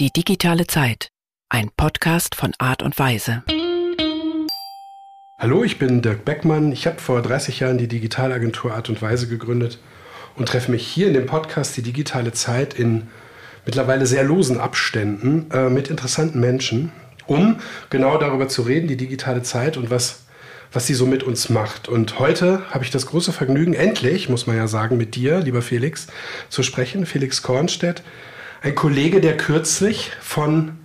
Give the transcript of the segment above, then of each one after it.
Die digitale Zeit. Ein Podcast von Art und Weise. Hallo, ich bin Dirk Beckmann. Ich habe vor 30 Jahren die Digitalagentur Art und Weise gegründet und treffe mich hier in dem Podcast Die digitale Zeit in mittlerweile sehr losen Abständen äh, mit interessanten Menschen, um genau darüber zu reden, die digitale Zeit und was, was sie so mit uns macht. Und heute habe ich das große Vergnügen, endlich, muss man ja sagen, mit dir, lieber Felix, zu sprechen. Felix Kornstedt, ein Kollege, der kürzlich von,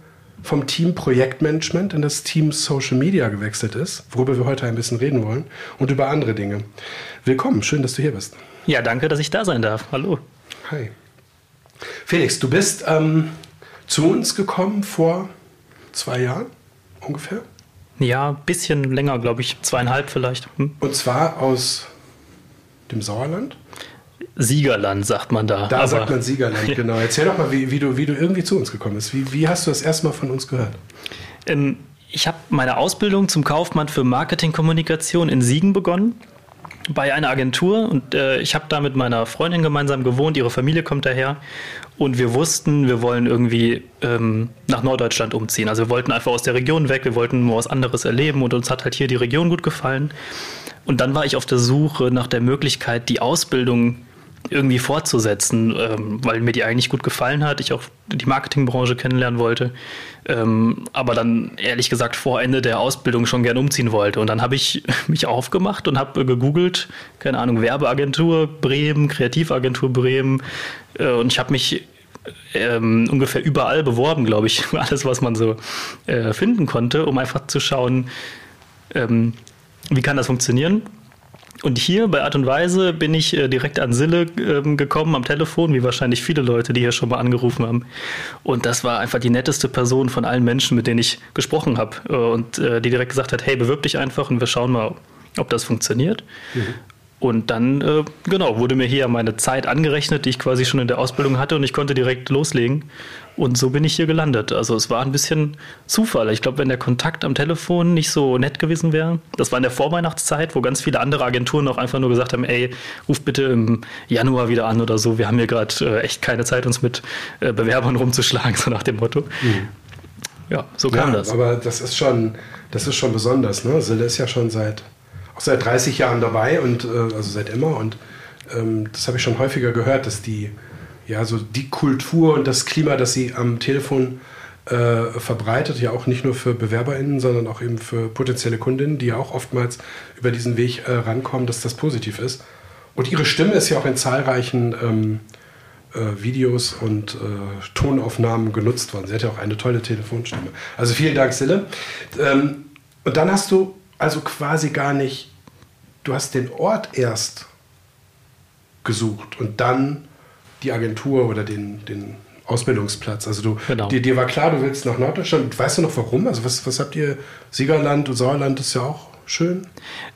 vom Team Projektmanagement in das Team Social Media gewechselt ist, worüber wir heute ein bisschen reden wollen und über andere Dinge. Willkommen, schön, dass du hier bist. Ja, danke, dass ich da sein darf. Hallo. Hi. Felix, du bist ähm, zu uns gekommen vor zwei Jahren ungefähr. Ja, ein bisschen länger, glaube ich, zweieinhalb vielleicht. Hm? Und zwar aus dem Sauerland? Siegerland, sagt man da. Da sagt man Siegerland, ja. genau. Erzähl doch mal, wie, wie, du, wie du irgendwie zu uns gekommen bist. Wie, wie hast du das erstmal von uns gehört? Ähm, ich habe meine Ausbildung zum Kaufmann für Marketingkommunikation in Siegen begonnen bei einer Agentur und äh, ich habe da mit meiner Freundin gemeinsam gewohnt, ihre Familie kommt daher und wir wussten, wir wollen irgendwie ähm, nach Norddeutschland umziehen. Also wir wollten einfach aus der Region weg, wir wollten nur was anderes erleben und uns hat halt hier die Region gut gefallen. Und dann war ich auf der Suche nach der Möglichkeit, die Ausbildung irgendwie fortzusetzen, ähm, weil mir die eigentlich gut gefallen hat, ich auch die Marketingbranche kennenlernen wollte, ähm, aber dann ehrlich gesagt vor Ende der Ausbildung schon gern umziehen wollte. Und dann habe ich mich aufgemacht und habe gegoogelt, keine Ahnung, Werbeagentur Bremen, Kreativagentur Bremen äh, und ich habe mich ähm, ungefähr überall beworben, glaube ich, alles, was man so äh, finden konnte, um einfach zu schauen, ähm, wie kann das funktionieren und hier bei Art und Weise bin ich äh, direkt an Sille ähm, gekommen am Telefon, wie wahrscheinlich viele Leute, die hier schon mal angerufen haben. Und das war einfach die netteste Person von allen Menschen, mit denen ich gesprochen habe. Äh, und äh, die direkt gesagt hat, hey, bewirb dich einfach und wir schauen mal, ob das funktioniert. Mhm. Und dann, äh, genau, wurde mir hier meine Zeit angerechnet, die ich quasi schon in der Ausbildung hatte und ich konnte direkt loslegen. Und so bin ich hier gelandet. Also es war ein bisschen Zufall. Ich glaube, wenn der Kontakt am Telefon nicht so nett gewesen wäre, das war in der Vorweihnachtszeit, wo ganz viele andere Agenturen auch einfach nur gesagt haben, ey, ruf bitte im Januar wieder an oder so. Wir haben hier gerade äh, echt keine Zeit, uns mit äh, Bewerbern rumzuschlagen, so nach dem Motto. Mhm. Ja, so kam ja, das. Aber das ist schon, das ist schon besonders. Ne? Sille ist ja schon seit, auch seit 30 Jahren dabei und äh, also seit immer. Und ähm, das habe ich schon häufiger gehört, dass die ja, so die Kultur und das Klima, das sie am Telefon äh, verbreitet, ja auch nicht nur für BewerberInnen, sondern auch eben für potenzielle Kundinnen, die ja auch oftmals über diesen Weg äh, rankommen, dass das positiv ist. Und ihre Stimme ist ja auch in zahlreichen ähm, äh, Videos und äh, Tonaufnahmen genutzt worden. Sie hat ja auch eine tolle Telefonstimme. Also vielen Dank, Sille. Ähm, und dann hast du also quasi gar nicht, du hast den Ort erst gesucht und dann die Agentur oder den, den Ausbildungsplatz. Also du, genau. dir, dir war klar, du willst nach Norddeutschland. Weißt du noch warum? Also was, was habt ihr? Siegerland und Sauerland ist ja auch schön.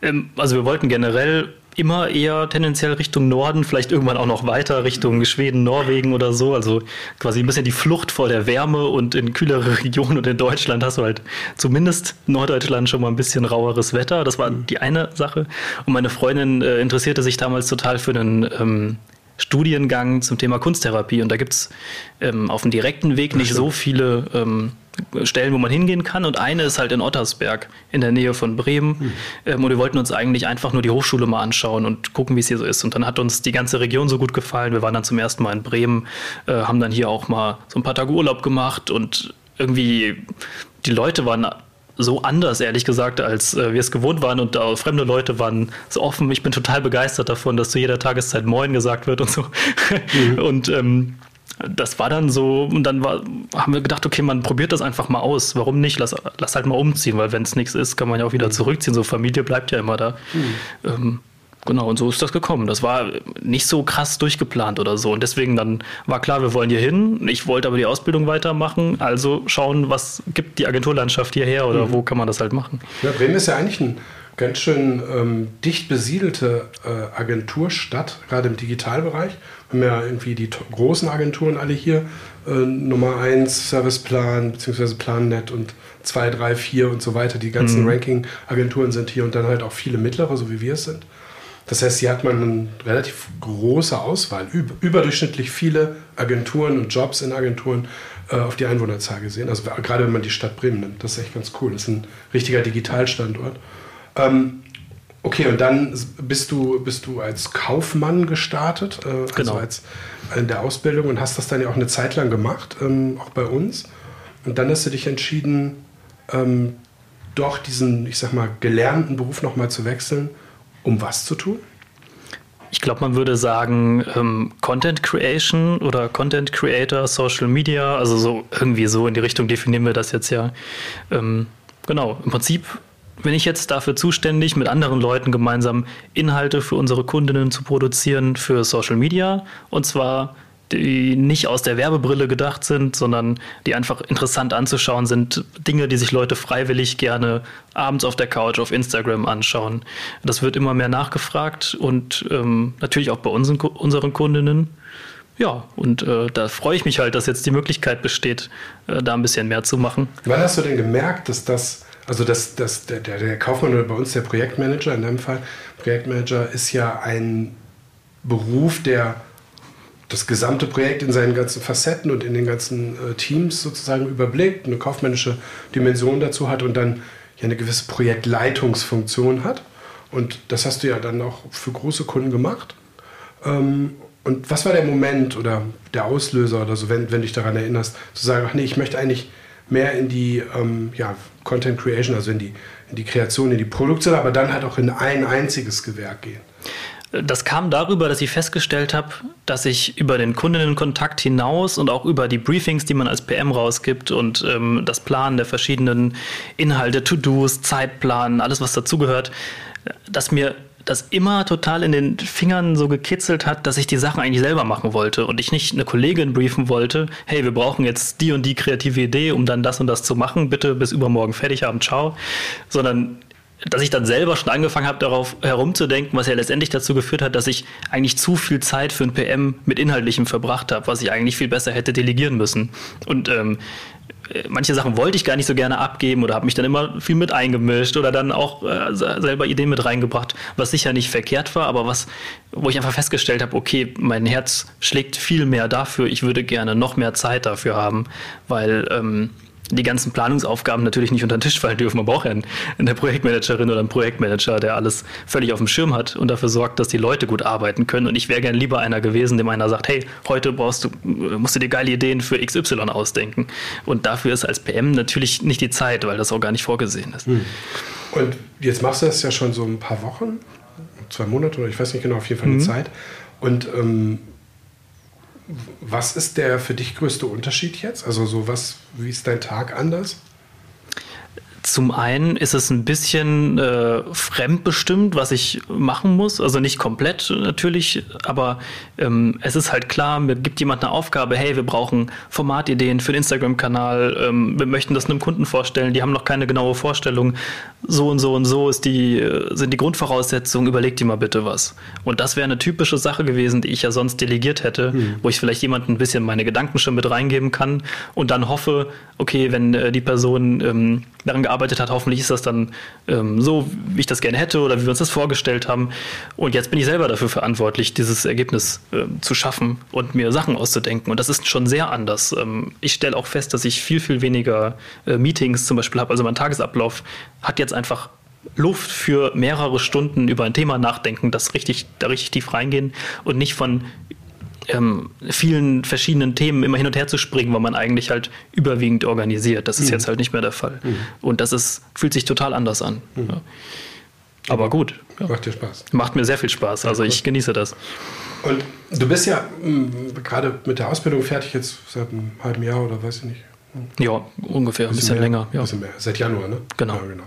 Ähm, also wir wollten generell immer eher tendenziell Richtung Norden, vielleicht irgendwann auch noch weiter Richtung Schweden, Norwegen oder so. Also quasi ein bisschen die Flucht vor der Wärme und in kühlere Regionen und in Deutschland hast du halt zumindest Norddeutschland schon mal ein bisschen raueres Wetter. Das war die eine Sache. Und meine Freundin äh, interessierte sich damals total für einen ähm, Studiengang zum Thema Kunsttherapie. Und da gibt es ähm, auf dem direkten Weg nicht so viele ähm, Stellen, wo man hingehen kann. Und eine ist halt in Ottersberg in der Nähe von Bremen. Mhm. Und wir wollten uns eigentlich einfach nur die Hochschule mal anschauen und gucken, wie es hier so ist. Und dann hat uns die ganze Region so gut gefallen. Wir waren dann zum ersten Mal in Bremen, äh, haben dann hier auch mal so ein paar Tage Urlaub gemacht und irgendwie die Leute waren so anders, ehrlich gesagt, als äh, wir es gewohnt waren und äh, fremde Leute waren so offen. Ich bin total begeistert davon, dass zu jeder Tageszeit Moin gesagt wird und so. Mhm. Und ähm, das war dann so, und dann war, haben wir gedacht, okay, man probiert das einfach mal aus. Warum nicht? Lass, lass halt mal umziehen, weil wenn es nichts ist, kann man ja auch wieder mhm. zurückziehen. So Familie bleibt ja immer da. Mhm. Ähm, Genau, und so ist das gekommen. Das war nicht so krass durchgeplant oder so. Und deswegen dann war klar, wir wollen hier hin. Ich wollte aber die Ausbildung weitermachen. Also schauen, was gibt die Agenturlandschaft hierher oder mhm. wo kann man das halt machen. Ja, Bremen ist ja eigentlich ein ganz schön ähm, dicht besiedelte äh, Agenturstadt, gerade im Digitalbereich. Wir haben ja irgendwie die großen Agenturen alle hier. Äh, Nummer 1, Serviceplan, beziehungsweise PlanNet und 2, 3, 4 und so weiter. Die ganzen mhm. Ranking-Agenturen sind hier und dann halt auch viele mittlere, so wie wir es sind. Das heißt, hier hat man eine relativ große Auswahl, überdurchschnittlich viele Agenturen und Jobs in Agenturen äh, auf die Einwohnerzahl gesehen. Also gerade wenn man die Stadt Bremen nimmt, das ist echt ganz cool. Das ist ein richtiger Digitalstandort. Ähm, okay, und dann bist du, bist du als Kaufmann gestartet, äh, also genau. als in der Ausbildung und hast das dann ja auch eine Zeit lang gemacht, ähm, auch bei uns. Und dann hast du dich entschieden, ähm, doch diesen, ich sag mal, gelernten Beruf nochmal zu wechseln, um was zu tun? Ich glaube, man würde sagen ähm, Content Creation oder Content Creator, Social Media, also so irgendwie so in die Richtung definieren wir das jetzt ja. Ähm, genau, im Prinzip bin ich jetzt dafür zuständig, mit anderen Leuten gemeinsam Inhalte für unsere Kundinnen zu produzieren für Social Media und zwar die nicht aus der Werbebrille gedacht sind, sondern die einfach interessant anzuschauen sind. Dinge, die sich Leute freiwillig gerne abends auf der Couch auf Instagram anschauen. Das wird immer mehr nachgefragt und ähm, natürlich auch bei unseren, unseren Kundinnen. Ja, und äh, da freue ich mich halt, dass jetzt die Möglichkeit besteht, äh, da ein bisschen mehr zu machen. Wann hast du denn gemerkt, dass das, also dass der, der, der Kaufmann oder bei uns der Projektmanager in deinem Fall, Projektmanager ist ja ein Beruf, der das gesamte Projekt in seinen ganzen Facetten und in den ganzen äh, Teams sozusagen überblickt, eine kaufmännische Dimension dazu hat und dann ja eine gewisse Projektleitungsfunktion hat. Und das hast du ja dann auch für große Kunden gemacht. Ähm, und was war der Moment oder der Auslöser oder so, wenn, wenn du dich daran erinnerst, zu sagen, ach nee, ich möchte eigentlich mehr in die ähm, ja, Content Creation, also in die, in die Kreation, in die Produktion, aber dann halt auch in ein einziges Gewerk gehen? Das kam darüber, dass ich festgestellt habe, dass ich über den Kundinnenkontakt hinaus und auch über die Briefings, die man als PM rausgibt und ähm, das Planen der verschiedenen Inhalte, To-Dos, Zeitplan, alles was dazugehört, dass mir das immer total in den Fingern so gekitzelt hat, dass ich die Sachen eigentlich selber machen wollte und ich nicht eine Kollegin briefen wollte, hey, wir brauchen jetzt die und die kreative Idee, um dann das und das zu machen, bitte bis übermorgen fertig haben, ciao, sondern dass ich dann selber schon angefangen habe, darauf herumzudenken, was ja letztendlich dazu geführt hat, dass ich eigentlich zu viel Zeit für ein PM mit Inhaltlichem verbracht habe, was ich eigentlich viel besser hätte delegieren müssen. Und ähm, manche Sachen wollte ich gar nicht so gerne abgeben oder habe mich dann immer viel mit eingemischt oder dann auch äh, selber Ideen mit reingebracht, was sicher nicht verkehrt war, aber was, wo ich einfach festgestellt habe, okay, mein Herz schlägt viel mehr dafür, ich würde gerne noch mehr Zeit dafür haben, weil ähm, die ganzen Planungsaufgaben natürlich nicht unter den Tisch fallen dürfen. Man braucht ja eine Projektmanagerin oder einen Projektmanager, der alles völlig auf dem Schirm hat und dafür sorgt, dass die Leute gut arbeiten können. Und ich wäre gern lieber einer gewesen, dem einer sagt, hey, heute brauchst du, musst du dir geile Ideen für XY ausdenken. Und dafür ist als PM natürlich nicht die Zeit, weil das auch gar nicht vorgesehen ist. Hm. Und jetzt machst du das ja schon so ein paar Wochen, zwei Monate oder ich weiß nicht genau, auf jeden Fall eine mhm. Zeit. Und ähm, was ist der für dich größte Unterschied jetzt? Also so was, wie ist dein Tag anders? Zum einen ist es ein bisschen äh, fremdbestimmt, was ich machen muss. Also nicht komplett natürlich, aber ähm, es ist halt klar, mir gibt jemand eine Aufgabe, hey, wir brauchen Formatideen für den Instagram-Kanal, ähm, wir möchten das einem Kunden vorstellen, die haben noch keine genaue Vorstellung. So und so und so ist die, äh, sind die Grundvoraussetzungen, überleg dir mal bitte was. Und das wäre eine typische Sache gewesen, die ich ja sonst delegiert hätte, mhm. wo ich vielleicht jemandem ein bisschen meine Gedanken schon mit reingeben kann und dann hoffe, okay, wenn äh, die Person ähm, daran gearbeitet hat. Hoffentlich ist das dann ähm, so, wie ich das gerne hätte oder wie wir uns das vorgestellt haben. Und jetzt bin ich selber dafür verantwortlich, dieses Ergebnis äh, zu schaffen und mir Sachen auszudenken. Und das ist schon sehr anders. Ähm, ich stelle auch fest, dass ich viel, viel weniger äh, Meetings zum Beispiel habe. Also mein Tagesablauf hat jetzt einfach Luft für mehrere Stunden über ein Thema nachdenken, das richtig, da richtig tief reingehen und nicht von ähm, vielen verschiedenen Themen immer hin und her zu springen, weil man eigentlich halt überwiegend organisiert. Das ist mhm. jetzt halt nicht mehr der Fall. Mhm. Und das ist, fühlt sich total anders an. Mhm. Ja. Aber gut. Ja. Macht dir Spaß. Macht mir sehr viel Spaß. Also ich genieße das. Und du bist ja mh, gerade mit der Ausbildung fertig jetzt seit einem halben Jahr oder weiß ich nicht. Ja, ungefähr, ein bisschen, bisschen länger. Ja. Ein bisschen mehr, seit Januar, ne? Genau. Ja, genau.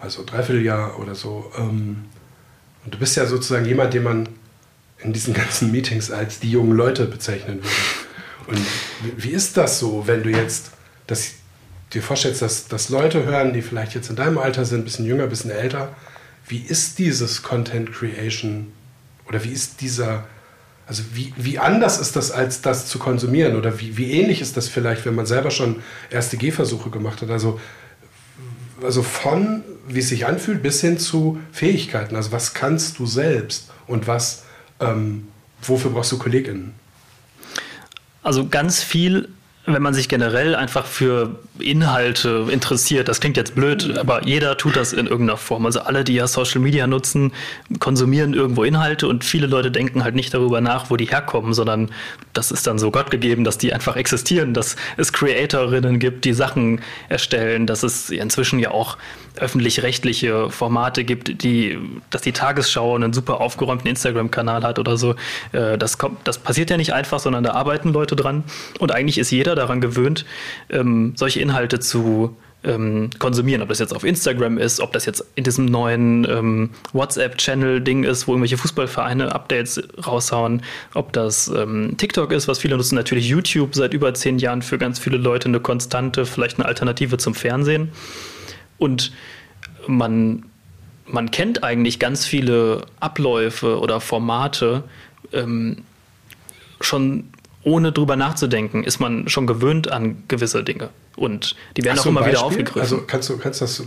Also dreiviertel Jahr oder so. Ähm, und du bist ja sozusagen jemand, den man in diesen ganzen Meetings als die jungen Leute bezeichnen würde. Und wie ist das so, wenn du jetzt das, dir vorstellst, dass, dass Leute hören, die vielleicht jetzt in deinem Alter sind, ein bisschen jünger, ein bisschen älter, wie ist dieses Content Creation oder wie ist dieser, also wie, wie anders ist das, als das zu konsumieren oder wie, wie ähnlich ist das vielleicht, wenn man selber schon erste Gehversuche gemacht hat? Also, also von wie es sich anfühlt, bis hin zu Fähigkeiten. Also was kannst du selbst und was, ähm, wofür brauchst du KollegInnen? Also ganz viel wenn man sich generell einfach für Inhalte interessiert, das klingt jetzt blöd, aber jeder tut das in irgendeiner Form. Also alle, die ja Social Media nutzen, konsumieren irgendwo Inhalte und viele Leute denken halt nicht darüber nach, wo die herkommen, sondern das ist dann so Gott gegeben, dass die einfach existieren, dass es Creatorinnen gibt, die Sachen erstellen, dass es inzwischen ja auch öffentlich-rechtliche Formate gibt, die, dass die Tagesschau einen super aufgeräumten Instagram-Kanal hat oder so. Äh, das, kommt, das passiert ja nicht einfach, sondern da arbeiten Leute dran. Und eigentlich ist jeder daran gewöhnt, ähm, solche Inhalte zu ähm, konsumieren. Ob das jetzt auf Instagram ist, ob das jetzt in diesem neuen ähm, WhatsApp-Channel-Ding ist, wo irgendwelche Fußballvereine Updates raushauen, ob das ähm, TikTok ist, was viele nutzen, natürlich YouTube seit über zehn Jahren für ganz viele Leute eine konstante, vielleicht eine Alternative zum Fernsehen. Und man, man kennt eigentlich ganz viele Abläufe oder Formate ähm, schon ohne drüber nachzudenken, ist man schon gewöhnt an gewisse Dinge. Und die werden auch immer wieder aufgegriffen. Also kannst du kannst das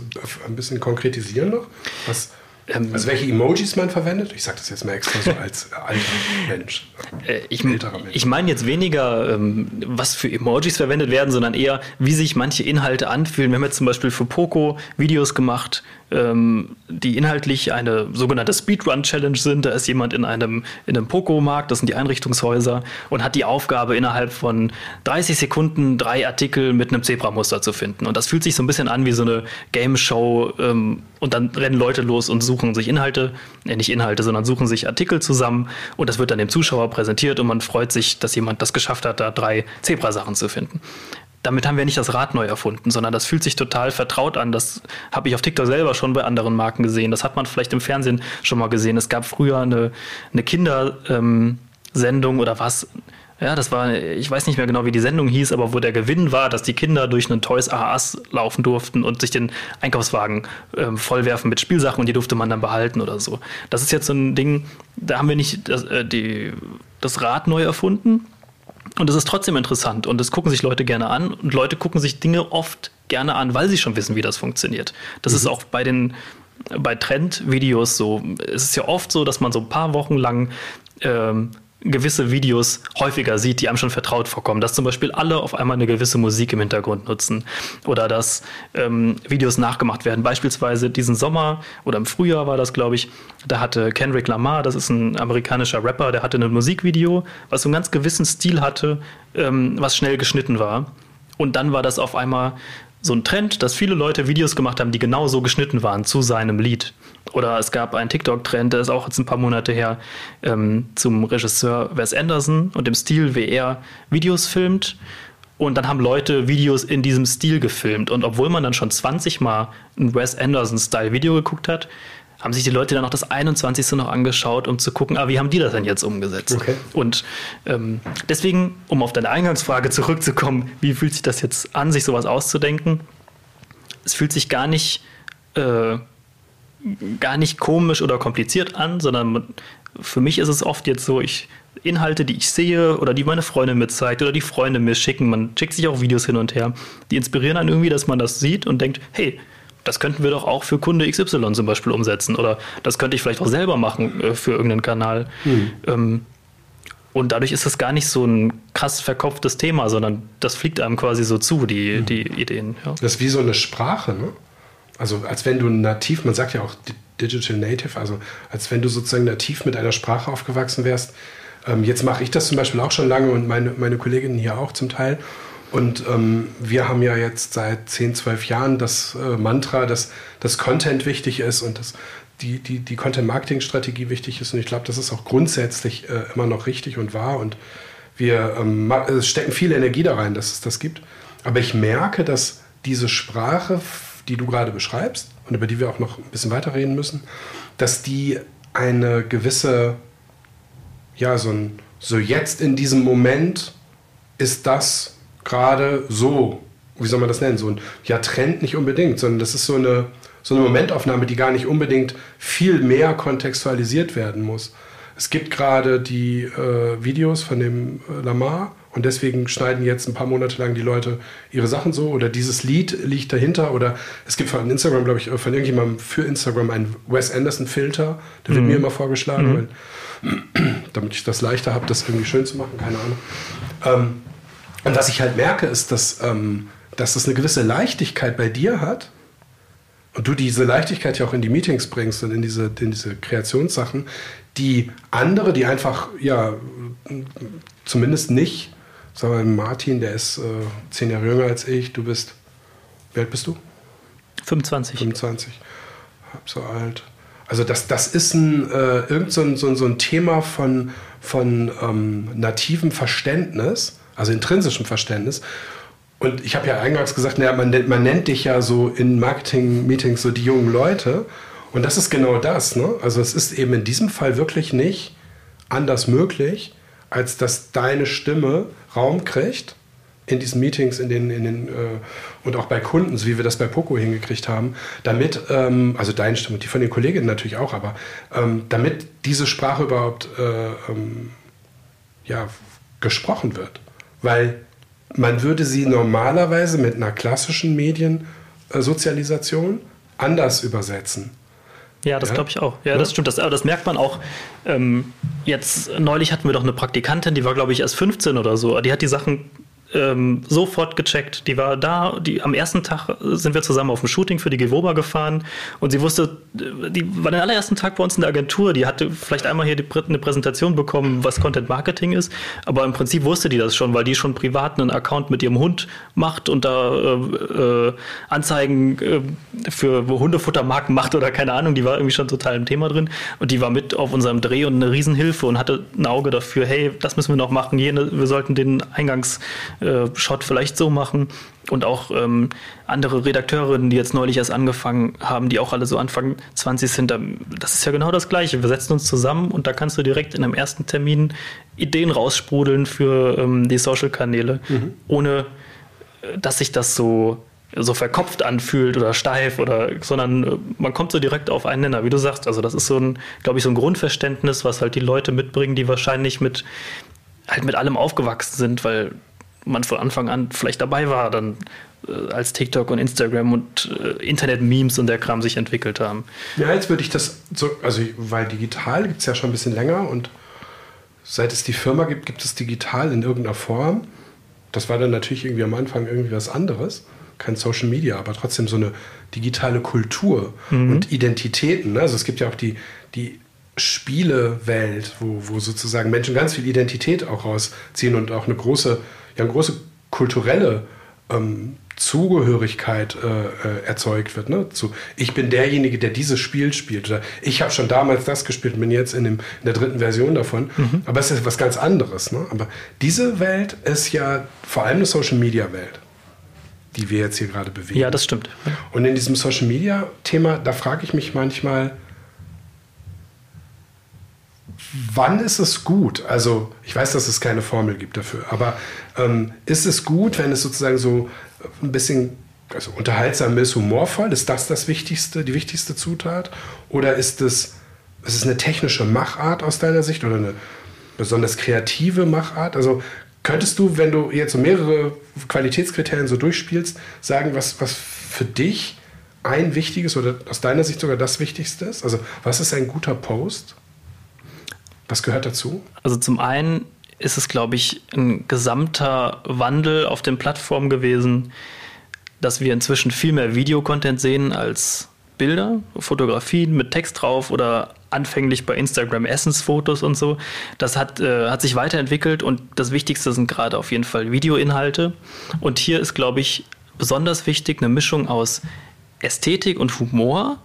ein bisschen konkretisieren noch? Was, ähm, also welche Emojis man verwendet? Ich sage das jetzt mal extra so als alter Mensch. Äh, ich, Mensch. ich meine jetzt weniger, ähm, was für Emojis verwendet werden, sondern eher, wie sich manche Inhalte anfühlen. Wir haben jetzt zum Beispiel für Poco Videos gemacht, ähm, die inhaltlich eine sogenannte Speedrun-Challenge sind. Da ist jemand in einem, in einem Poco-Markt, das sind die Einrichtungshäuser, und hat die Aufgabe, innerhalb von 30 Sekunden drei Artikel mit einem Zebramuster zu finden. Und das fühlt sich so ein bisschen an wie so eine Game-Show. Ähm, und dann rennen Leute los und suchen sich Inhalte, äh, nicht Inhalte, sondern suchen sich Artikel zusammen. Und das wird dann dem Zuschauer präsentiert und man freut sich, dass jemand das geschafft hat, da drei Zebrasachen zu finden damit haben wir nicht das Rad neu erfunden, sondern das fühlt sich total vertraut an. Das habe ich auf TikTok selber schon bei anderen Marken gesehen. Das hat man vielleicht im Fernsehen schon mal gesehen. Es gab früher eine, eine Kindersendung oder was. Ja, das war, ich weiß nicht mehr genau, wie die Sendung hieß, aber wo der Gewinn war, dass die Kinder durch einen Toys R laufen durften und sich den Einkaufswagen ähm, vollwerfen mit Spielsachen und die durfte man dann behalten oder so. Das ist jetzt so ein Ding, da haben wir nicht das, äh, die, das Rad neu erfunden, und es ist trotzdem interessant und das gucken sich Leute gerne an und Leute gucken sich Dinge oft gerne an, weil sie schon wissen, wie das funktioniert. Das mhm. ist auch bei den bei Trendvideos so. Es ist ja oft so, dass man so ein paar Wochen lang ähm, gewisse Videos häufiger sieht, die einem schon vertraut vorkommen. Dass zum Beispiel alle auf einmal eine gewisse Musik im Hintergrund nutzen oder dass ähm, Videos nachgemacht werden. Beispielsweise diesen Sommer oder im Frühjahr war das, glaube ich, da hatte Kendrick Lamar, das ist ein amerikanischer Rapper, der hatte ein Musikvideo, was so einen ganz gewissen Stil hatte, ähm, was schnell geschnitten war. Und dann war das auf einmal so ein Trend, dass viele Leute Videos gemacht haben, die genau so geschnitten waren zu seinem Lied. Oder es gab einen TikTok-Trend, der ist auch jetzt ein paar Monate her, ähm, zum Regisseur Wes Anderson und dem Stil, wie er Videos filmt. Und dann haben Leute Videos in diesem Stil gefilmt. Und obwohl man dann schon 20 Mal ein Wes Anderson-Style-Video geguckt hat, haben sich die Leute dann auch das 21. noch angeschaut, um zu gucken, ah, wie haben die das denn jetzt umgesetzt? Okay. Und ähm, deswegen, um auf deine Eingangsfrage zurückzukommen, wie fühlt sich das jetzt an, sich sowas auszudenken? Es fühlt sich gar nicht äh, gar nicht komisch oder kompliziert an, sondern für mich ist es oft jetzt so, ich Inhalte, die ich sehe oder die meine Freundin mir zeigt oder die Freunde mir schicken, man schickt sich auch Videos hin und her, die inspirieren einen irgendwie, dass man das sieht und denkt, hey, das könnten wir doch auch für Kunde XY zum Beispiel umsetzen oder das könnte ich vielleicht auch selber machen äh, für irgendeinen Kanal. Hm. Ähm, und dadurch ist das gar nicht so ein krass verkopftes Thema, sondern das fliegt einem quasi so zu, die, hm. die Ideen. Ja. Das ist wie so eine Sprache, ne? Also als wenn du nativ, man sagt ja auch Digital Native, also als wenn du sozusagen nativ mit einer Sprache aufgewachsen wärst. Ähm, jetzt mache ich das zum Beispiel auch schon lange und meine, meine Kolleginnen hier auch zum Teil. Und ähm, wir haben ja jetzt seit 10, 12 Jahren das äh, Mantra, dass das Content wichtig ist und dass die, die, die Content-Marketing-Strategie wichtig ist. Und ich glaube, das ist auch grundsätzlich äh, immer noch richtig und wahr. Und wir ähm, stecken viel Energie da rein, dass es das gibt. Aber ich merke, dass diese Sprache die du gerade beschreibst und über die wir auch noch ein bisschen weiter reden müssen, dass die eine gewisse, ja, so ein, so jetzt in diesem Moment ist das gerade so, wie soll man das nennen, so ein, ja, Trend nicht unbedingt, sondern das ist so eine, so eine Momentaufnahme, die gar nicht unbedingt viel mehr kontextualisiert werden muss. es gibt gerade die äh, Videos von dem äh, Lamar und deswegen schneiden jetzt ein paar Monate lang die Leute ihre Sachen so oder dieses Lied liegt dahinter oder es gibt von Instagram, glaube ich, von irgendjemandem für Instagram einen Wes Anderson-Filter, der wird mhm. mir immer vorgeschlagen, mhm. weil, damit ich das leichter habe, das irgendwie schön zu machen, keine Ahnung. Ähm, und was ich halt merke, ist, dass, ähm, dass es eine gewisse Leichtigkeit bei dir hat und du diese Leichtigkeit ja auch in die Meetings bringst und in diese, in diese Kreationssachen, die andere, die einfach, ja, zumindest nicht Sagen wir Martin, der ist äh, zehn Jahre jünger als ich. Du bist, wie alt bist du? 25. 25. Halb so alt. Also das, das ist ein, äh, irgend so ein, so, so ein Thema von, von ähm, nativem Verständnis, also intrinsischem Verständnis. Und ich habe ja eingangs gesagt, naja, man, nennt, man nennt dich ja so in Marketing-Meetings so die jungen Leute. Und das ist genau das. Ne? Also es ist eben in diesem Fall wirklich nicht anders möglich, als dass deine Stimme Raum kriegt in diesen Meetings, in den, in den äh, und auch bei Kunden, so wie wir das bei Poco hingekriegt haben, damit, ähm, also deine Stimme, die von den Kolleginnen natürlich auch, aber ähm, damit diese Sprache überhaupt äh, ähm, ja, gesprochen wird. Weil man würde sie normalerweise mit einer klassischen Mediensozialisation anders übersetzen. Ja, das ja? glaube ich auch. Ja, ja, das stimmt. Das, aber das merkt man auch. Ähm, jetzt neulich hatten wir doch eine Praktikantin, die war, glaube ich, erst 15 oder so. Die hat die Sachen ähm, sofort gecheckt. Die war da, die, am ersten Tag sind wir zusammen auf dem Shooting für die Gewoba gefahren. Und sie wusste, die war den allerersten Tag bei uns in der Agentur, die hatte vielleicht einmal hier die, eine Präsentation bekommen, was Content Marketing ist, aber im Prinzip wusste die das schon, weil die schon privat einen Account mit ihrem Hund macht und da äh, äh, Anzeigen äh, für Hundefuttermarken macht oder keine Ahnung, die war irgendwie schon total im Thema drin. Und die war mit auf unserem Dreh und eine Riesenhilfe und hatte ein Auge dafür, hey, das müssen wir noch machen, jene, wir sollten den Eingangs äh, Shot vielleicht so machen. Und auch ähm, andere Redakteurinnen, die jetzt neulich erst angefangen haben, die auch alle so Anfang 20 sind, das ist ja genau das Gleiche. Wir setzen uns zusammen und da kannst du direkt in einem ersten Termin Ideen raussprudeln für ähm, die Social-Kanäle, mhm. ohne äh, dass sich das so so verkopft anfühlt oder steif oder, sondern äh, man kommt so direkt auf einen Nenner, wie du sagst. Also das ist so ein, glaube ich, so ein Grundverständnis, was halt die Leute mitbringen, die wahrscheinlich mit halt mit allem aufgewachsen sind, weil man von Anfang an vielleicht dabei war, dann äh, als TikTok und Instagram und äh, Internet-Memes und der Kram sich entwickelt haben. Ja, jetzt würde ich das so, also weil digital gibt es ja schon ein bisschen länger und seit es die Firma gibt, gibt es digital in irgendeiner Form. Das war dann natürlich irgendwie am Anfang irgendwie was anderes. Kein Social Media, aber trotzdem so eine digitale Kultur mhm. und Identitäten. Ne? Also es gibt ja auch die, die Spielewelt, wo, wo sozusagen Menschen ganz viel Identität auch rausziehen und auch eine große ja eine große kulturelle ähm, Zugehörigkeit äh, äh, erzeugt wird. Ne? Zu, ich bin derjenige, der dieses Spiel spielt. Oder ich habe schon damals das gespielt und bin jetzt in, dem, in der dritten Version davon. Mhm. Aber es ist was ganz anderes. Ne? Aber diese Welt ist ja vor allem eine Social-Media-Welt, die wir jetzt hier gerade bewegen. Ja, das stimmt. Und in diesem Social-Media-Thema, da frage ich mich manchmal, wann ist es gut? Also ich weiß, dass es keine Formel gibt dafür, aber ähm, ist es gut, wenn es sozusagen so ein bisschen also unterhaltsam ist, humorvoll? Ist das das Wichtigste, die wichtigste Zutat? Oder ist es, ist es eine technische Machart aus deiner Sicht oder eine besonders kreative Machart? Also könntest du, wenn du jetzt so mehrere Qualitätskriterien so durchspielst, sagen, was, was für dich ein wichtiges oder aus deiner Sicht sogar das Wichtigste ist? Also was ist ein guter Post? Was gehört dazu? Also zum einen ist es, glaube ich, ein gesamter Wandel auf den Plattformen gewesen, dass wir inzwischen viel mehr Videocontent sehen als Bilder, Fotografien mit Text drauf oder anfänglich bei Instagram Essensfotos und so. Das hat, äh, hat sich weiterentwickelt und das Wichtigste sind gerade auf jeden Fall Videoinhalte. Und hier ist, glaube ich, besonders wichtig eine Mischung aus Ästhetik und Humor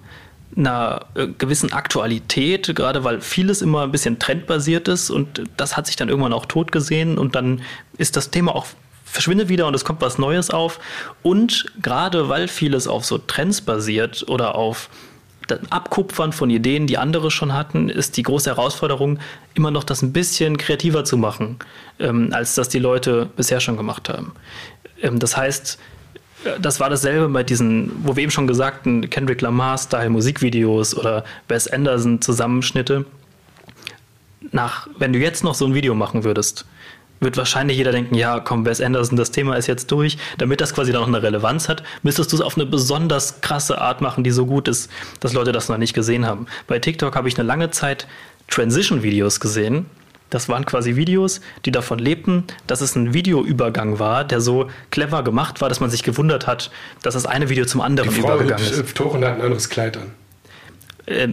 einer äh, gewissen Aktualität, gerade weil vieles immer ein bisschen trendbasiert ist und das hat sich dann irgendwann auch tot gesehen und dann ist das Thema auch verschwindet wieder und es kommt was Neues auf. Und gerade weil vieles auf so Trends basiert oder auf Abkupfern von Ideen, die andere schon hatten, ist die große Herausforderung, immer noch das ein bisschen kreativer zu machen, ähm, als das die Leute bisher schon gemacht haben. Ähm, das heißt, das war dasselbe bei diesen, wo wir eben schon gesagten Kendrick Lamar-Style Musikvideos oder Wes Anderson Zusammenschnitte. nach, wenn du jetzt noch so ein Video machen würdest, wird wahrscheinlich jeder denken, ja, komm, Wes Anderson, das Thema ist jetzt durch. Damit das quasi dann noch eine Relevanz hat, müsstest du es auf eine besonders krasse Art machen, die so gut ist, dass Leute das noch nicht gesehen haben. Bei TikTok habe ich eine lange Zeit Transition-Videos gesehen. Das waren quasi Videos, die davon lebten, dass es ein Videoübergang war, der so clever gemacht war, dass man sich gewundert hat, dass das eine Video zum anderen Die Frau übergegangen hüpft, ist. und hat ein anderes Kleid an. Äh,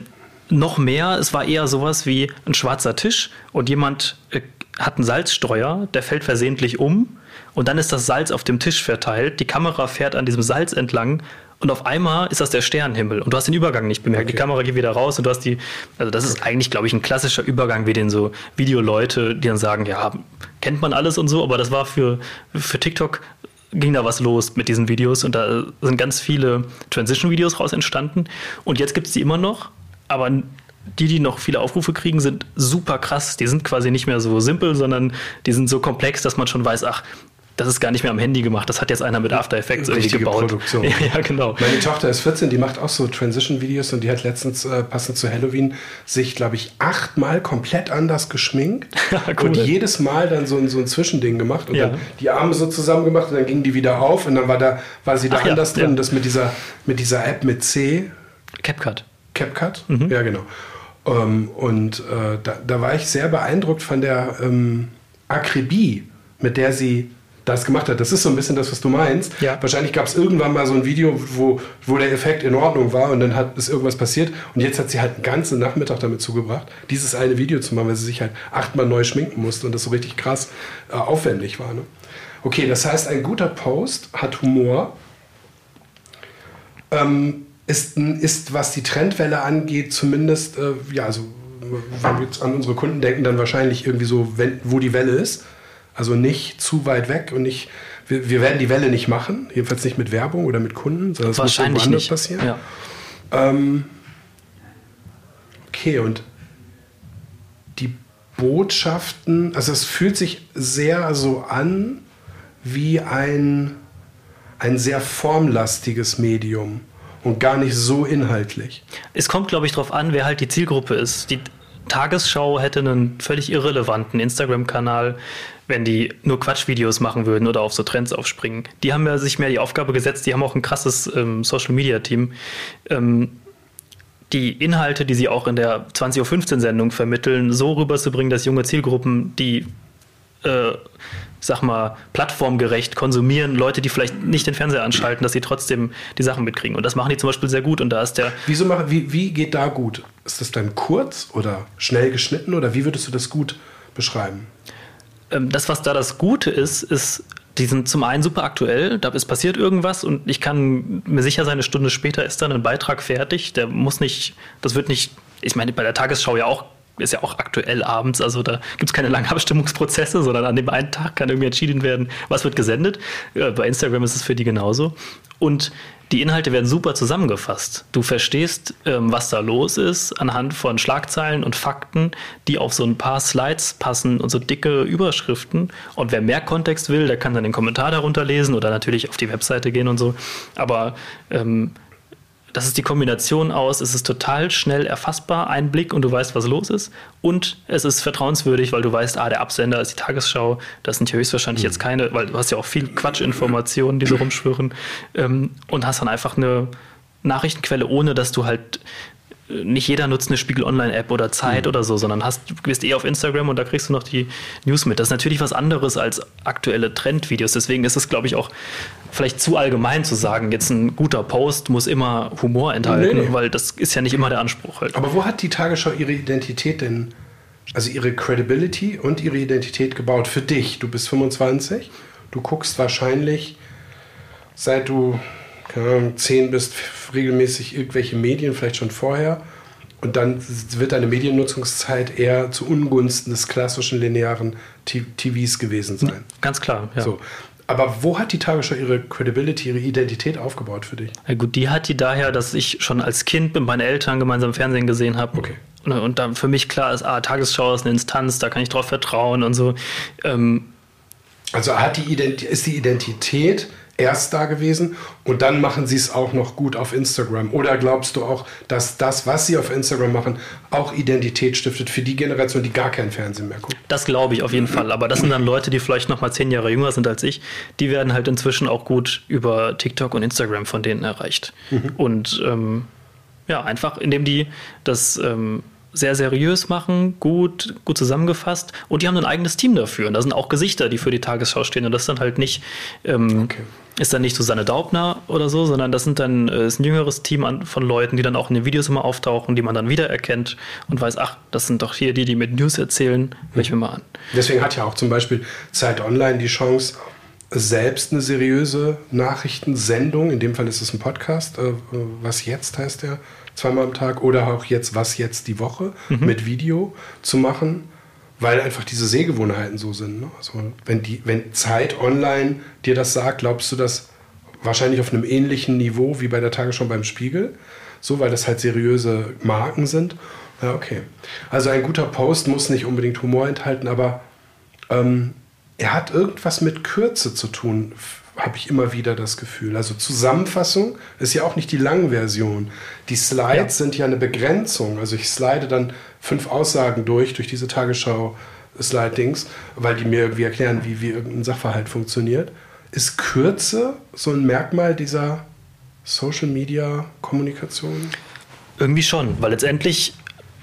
noch mehr, es war eher sowas wie ein schwarzer Tisch und jemand äh, hat einen Salzstreuer, der fällt versehentlich um und dann ist das Salz auf dem Tisch verteilt, die Kamera fährt an diesem Salz entlang und auf einmal ist das der Sternenhimmel und du hast den Übergang nicht bemerkt. Die Okay. Kamera geht wieder raus und du hast die, also das ist eigentlich, glaube ich, ein klassischer Übergang, wie den so Videoleute, die dann sagen, ja, kennt man alles und so, aber das war für, für TikTok ging da was los mit diesen Videos und da sind ganz viele Transition-Videos raus entstanden und jetzt gibt es die immer noch, aber die, die noch viele Aufrufe kriegen, sind super krass. Die sind quasi nicht mehr so simpel, sondern die sind so komplex, dass man schon weiß, ach, das ist gar nicht mehr am Handy gemacht. Das hat jetzt einer mit After Effects irgendwie gebaut. Produktion. Ja, genau. Meine Tochter ist 14, die macht auch so Transition-Videos und die hat letztens, äh, passend zu Halloween, sich, glaube ich, achtmal komplett anders geschminkt Cool. und jedes Mal dann so ein, so ein Zwischending gemacht und Ja. dann die Arme so zusammen gemacht und dann gingen die wieder auf und dann war, da, war sie da Ach ja, anders drin. ja. Das mit dieser, mit dieser App mit C, CapCut. CapCut, Mhm. ja genau. Ähm, und äh, da, da war ich sehr beeindruckt von der ähm, Akribie, mit der sie das gemacht hat. Das ist so ein bisschen das, was du meinst. Ja. Wahrscheinlich gab es irgendwann mal so ein Video, wo, wo der Effekt in Ordnung war und dann hat ist irgendwas passiert und jetzt hat sie halt einen ganzen Nachmittag damit zugebracht, dieses eine Video zu machen, weil sie sich halt achtmal neu schminken musste und das so richtig krass äh, aufwendig war. Ne? Okay, das heißt, ein guter Post hat Humor, ähm, ist, ist, was die Trendwelle angeht, zumindest, äh, ja, also wenn wir jetzt an unsere Kunden denken, dann wahrscheinlich irgendwie so, wenn, wo die Welle ist. Also nicht zu weit weg und nicht, wir, wir werden die Welle nicht machen, jedenfalls nicht mit Werbung oder mit Kunden, sondern es muss Wahrscheinlich irgendwo anders nicht. passieren. Ja. Ähm, okay, und die Botschaften, also es fühlt sich sehr so an wie ein, ein sehr formlastiges Medium und gar nicht so inhaltlich. Es kommt, glaube ich, darauf an, wer halt die Zielgruppe ist. Die Tagesschau hätte einen völlig irrelevanten Instagram-Kanal, wenn die nur Quatschvideos machen würden oder auf so Trends aufspringen. Die haben ja sich mehr die Aufgabe gesetzt, die haben auch ein krasses ähm, Social-Media-Team. Ähm, die Inhalte, die sie auch in der 20.15 Uhr Sendung vermitteln, so rüberzubringen, dass junge Zielgruppen, die äh, sag mal, plattformgerecht konsumieren, Leute, die vielleicht nicht den Fernseher anschalten, dass sie trotzdem die Sachen mitkriegen. Und das machen die zum Beispiel sehr gut. Und da ist der Wieso mach, wie, wie geht da gut? Ist das dann kurz oder schnell geschnitten oder wie würdest du das gut beschreiben? Ähm, das, was da das Gute ist, ist, die sind zum einen super aktuell, da ist passiert irgendwas und ich kann mir sicher sein, eine Stunde später ist dann ein Beitrag fertig. Der muss nicht, das wird nicht, ich meine, bei der Tagesschau ja auch, ist ja auch aktuell abends, also da gibt es keine langen Abstimmungsprozesse, sondern an dem einen Tag kann irgendwie entschieden werden, was wird gesendet. Bei Instagram ist es für die genauso. Und die Inhalte werden super zusammengefasst. Du verstehst, ähm, was da los ist, anhand von Schlagzeilen und Fakten, die auf so ein paar Slides passen und so dicke Überschriften. Und wer mehr Kontext will, der kann dann den Kommentar darunter lesen oder natürlich auf die Webseite gehen und so. Aber ähm, das ist die Kombination aus, es ist total schnell erfassbar, ein Blick und du weißt, was los ist. Und es ist vertrauenswürdig, weil du weißt, ah, der Absender ist die Tagesschau. Das sind ja höchstwahrscheinlich jetzt keine, weil du hast ja auch viel Quatschinformationen, die so rumschwirren. Ähm, und hast dann einfach eine Nachrichtenquelle, ohne dass du halt nicht jeder nutzt eine Spiegel Online-App oder Zeit oder so, sondern hast, du bist eh auf Instagram und da kriegst du noch die News mit. Das ist natürlich was anderes als aktuelle Trendvideos. Deswegen ist es, glaube ich, auch vielleicht zu allgemein zu sagen, jetzt ein guter Post muss immer Humor enthalten, Nee, nee. weil das ist ja nicht immer der Anspruch halt. Aber wo hat die Tagesschau ihre Identität denn, also ihre Credibility und ihre Identität gebaut für dich? Du bist 25, du guckst wahrscheinlich, seit du keine 10 bist, regelmäßig irgendwelche Medien, vielleicht schon vorher. Und dann wird deine Mediennutzungszeit eher zu Ungunsten des klassischen linearen TVs gewesen sein. Ganz klar, ja. So. Aber wo hat die Tagesschau ihre Credibility, ihre Identität aufgebaut für dich? Ja, gut, die hat die daher, dass ich schon als Kind mit meinen Eltern gemeinsam Fernsehen gesehen habe. Okay. Und, und dann für mich klar ist, ah, Tagesschau ist eine Instanz, da kann ich drauf vertrauen und so. Ähm, Also hat die Ident ist die Identität erst da gewesen und dann machen sie es auch noch gut auf Instagram? Oder glaubst du auch, dass das, was sie auf Instagram machen, auch Identität stiftet für die Generation, die gar kein Fernsehen mehr guckt? Das glaube ich auf jeden Fall. Aber das sind dann Leute, die vielleicht noch mal zehn Jahre jünger sind als ich. Die werden halt inzwischen auch gut über TikTok und Instagram von denen erreicht. Mhm. Und ähm, ja, einfach indem die das ähm, sehr seriös machen, gut, gut zusammengefasst und die haben ein eigenes Team dafür. Und da sind auch Gesichter, die für die Tagesschau stehen. Und das ist dann halt nicht, ähm, okay. Ist dann nicht Susanne Daubner oder so, sondern das sind dann äh, ist ein jüngeres Team an, von Leuten, die dann auch in den Videos immer auftauchen, die man dann wiedererkennt und weiß, ach, das sind doch hier die, die mit News erzählen, höre ich mir mal an. Deswegen hat ja auch zum Beispiel Zeit Online die Chance, selbst eine seriöse Nachrichtensendung, in dem Fall ist es ein Podcast, äh, was jetzt heißt der, zweimal am Tag oder auch jetzt was jetzt die Woche mhm. mit Video zu machen, weil einfach diese Sehgewohnheiten so sind. Ne? Also wenn die, wenn Zeit online dir das sagt, glaubst du das wahrscheinlich auf einem ähnlichen Niveau wie bei der Tagesschau beim Spiegel, so weil das halt seriöse Marken sind. Ja, okay. Also ein guter Post muss nicht unbedingt Humor enthalten, aber ähm, er hat irgendwas mit Kürze zu tun habe ich immer wieder das Gefühl. Also Zusammenfassung ist ja auch nicht die Langversion. Die Slides ja. sind ja eine Begrenzung. Also ich slide dann fünf Aussagen durch, durch diese Tagesschau-Slidings, weil die mir irgendwie erklären, wie, wie irgendein Sachverhalt funktioniert. Ist Kürze so ein Merkmal dieser Social-Media-Kommunikation? Irgendwie schon, weil letztendlich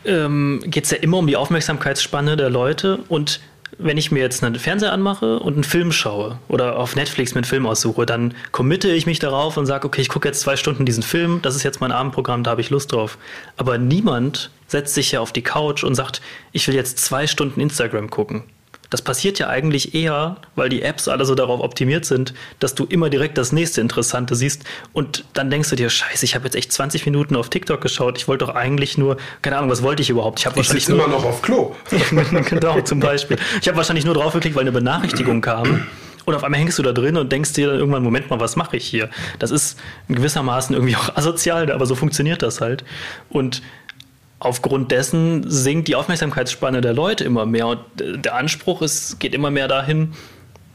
ähm, geht es ja immer um die Aufmerksamkeitsspanne der Leute und wenn ich mir jetzt einen Fernseher anmache und einen Film schaue oder auf Netflix mir einen Film aussuche, dann committe ich mich darauf und sage, okay, ich gucke jetzt zwei Stunden diesen Film, das ist jetzt mein Abendprogramm, da habe ich Lust drauf. Aber niemand setzt sich ja auf die Couch und sagt, ich will jetzt zwei Stunden Instagram gucken. Das passiert ja eigentlich eher, weil die Apps alle so darauf optimiert sind, dass du immer direkt das nächste Interessante siehst und dann denkst du dir, scheiße, ich habe jetzt echt 20 Minuten auf TikTok geschaut, ich wollte doch eigentlich nur, keine Ahnung, was wollte ich überhaupt? Ich habe wahrscheinlich nur, immer noch auf Klo. genau, zum Beispiel. Ich habe wahrscheinlich nur drauf geklickt, weil eine Benachrichtigung kam. Und auf einmal hängst du da drin und denkst dir dann irgendwann, Moment mal, was mache ich hier? Das ist gewissermaßen irgendwie auch asozial, aber so funktioniert das halt. Und aufgrund dessen sinkt die Aufmerksamkeitsspanne der Leute immer mehr und der Anspruch ist, geht immer mehr dahin,